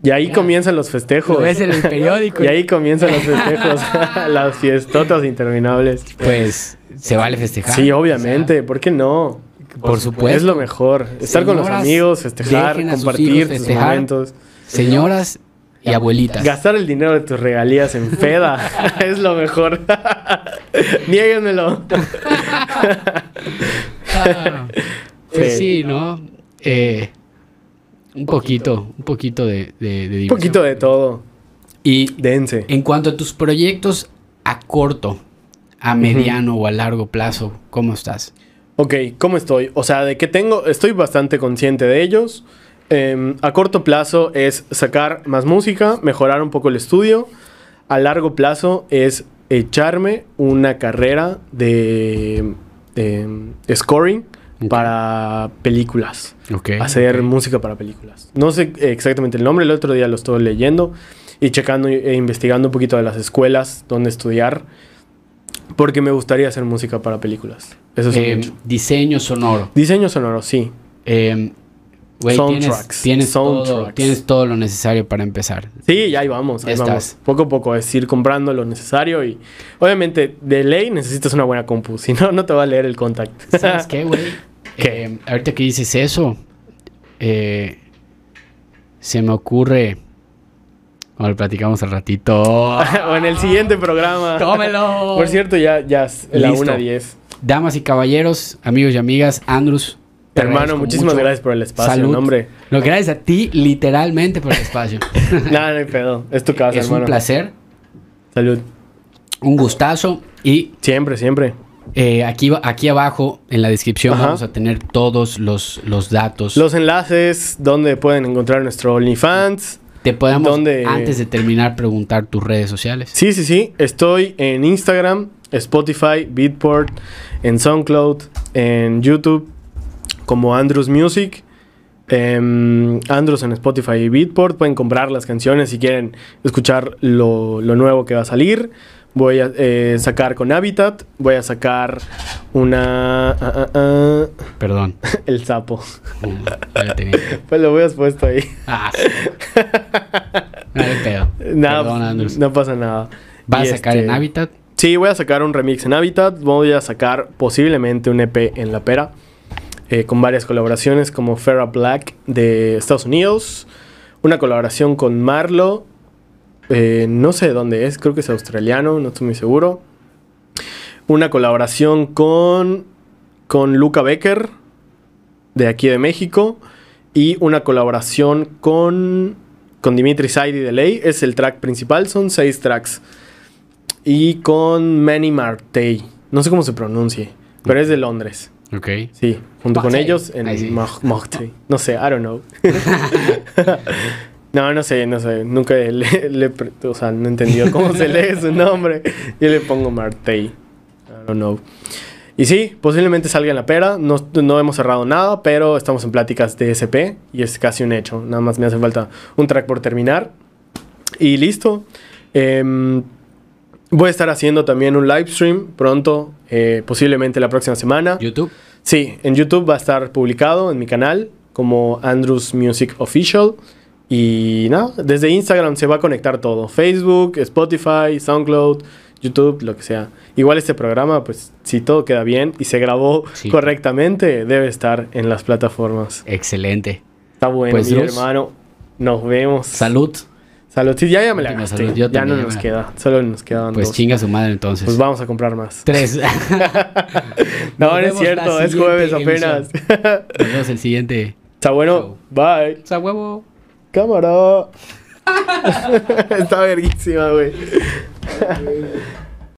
Y ahí comienzan los festejos. lo ves en el periódico. Y ahí comienzan los festejos, las fiestotas interminables. Pues, se vale festejar. Sí, obviamente, ¿por qué no? Por supuesto. Es lo mejor. Estar con los amigos, festejar, compartir hijos tus festejar. momentos. Señoras y abuelitas. Gastar el dinero de tus regalías en peda es lo mejor. Niéguenmelo. Ah, pues Sí. ¿no? Eh, un poquito, un poquito de, de, de Un poquito de todo. Y Dense. en cuanto a tus proyectos a corto, a mediano o a largo plazo, ¿cómo estás? Ok, ¿cómo estoy? O sea, de que tengo, estoy bastante consciente de ellos. Em, a corto plazo es sacar más música, mejorar un poco el estudio. A largo plazo es echarme una carrera de, de scoring para películas. Ok. hacer música para películas. No sé exactamente el nombre, el otro día lo estuve leyendo y checando e investigando un poquito de las escuelas donde estudiar. Porque me gustaría hacer música para películas. Eso es Eh, hecho. diseño sonoro. Diseño sonoro, sí. Eh, güey, tienes, Soundtracks, tienes, todo, soundtracks. tienes todo lo necesario para empezar. Sí, ya ahí vamos, ahí Ya vamos. estás. Poco a poco es ir comprando lo necesario y obviamente de ley necesitas una buena compu, si no, no te va a leer el contact. ¿Sabes qué, güey? Eh, ahorita que dices eso, eh, se me ocurre. Lo platicamos al ratito. o en el siguiente programa. ¡Tómelo! Por cierto, ya, ya es la Listo. 1.10. Damas y caballeros, amigos y amigas, Andrus. Hermano, muchísimas mucho. gracias por el espacio, Salud. hombre. No, gracias a ti, literalmente, por el espacio. Nada, no hay pedo. Es tu casa, es hermano. un placer, Salud. un gustazo. Y Siempre, siempre. eh, aquí, aquí abajo en la descripción Ajá. vamos a tener todos los, los datos. Los enlaces donde pueden encontrar nuestro OnlyFans. Te podemos, ¿Dónde? antes de terminar, preguntar tus redes sociales. Sí, sí, sí. Estoy en Instagram, Spotify, Beatport, en SoundCloud, en YouTube, como Andrews Music. Em, Andrews en Spotify y Beatport. Pueden comprar las canciones si quieren escuchar lo, lo nuevo que va a salir. Voy a eh, sacar con Habitat. Voy a sacar una. ah, ah, ah, Perdón. el sapo. Ya la tenía. Pues lo hubieras puesto ahí. Ah, sí. No pedo. Nada, Perdón, Andrews. no pasa nada. ¿Vas a sacar este, en Habitat? Sí, voy a sacar un remix en Habitat. Voy a sacar posiblemente un EP en La Pera. eh, con varias colaboraciones como Farrah Black de Estados Unidos. Una colaboración con Marlo. Eh, no sé de dónde es, creo que es australiano, no estoy muy seguro. Una colaboración con, con Luca Becker de aquí de México. Y una colaboración con, con Dimitri Saidi de Ley. Es el track principal, son seis tracks. Y con Manny Martey. No sé cómo se pronuncie, pero es de Londres. Ok. Sí, junto con ellos en sí. Martey. No sé, I don't know. no, no sé, no sé. Nunca le, le o sea, no he entendido cómo se lee su nombre. Yo le pongo Martey. I don't know. Y sí, posiblemente salga en la pera. No, no hemos cerrado nada, pero estamos en pláticas de SP y es casi un hecho. Nada más me hace falta un track por terminar. Y listo. Em, voy a estar haciendo también un live stream pronto, eh, posiblemente la próxima semana. YouTube. Sí, en YouTube va a estar publicado en mi canal como Andrews Music Official. Y nada, desde Instagram se va a conectar todo. Facebook, Spotify, SoundCloud, YouTube, lo que sea. Igual este programa, pues si todo queda bien y se grabó Sí. correctamente, debe estar en las plataformas. Excelente. Está bueno, Pues, mi Luz. hermano. Nos vemos. Salud. Salud. Sí, ya, ya me la gasté. salud, yo Ya no nos queda. Solo nos quedan Pues dos. chinga su madre entonces. Pues vamos a comprar más. Tres. No, no es cierto. Es jueves apenas. Nos vemos el siguiente. Está bueno. Show. Bye. Sea, huevo. Cámara. Está verguísima, güey.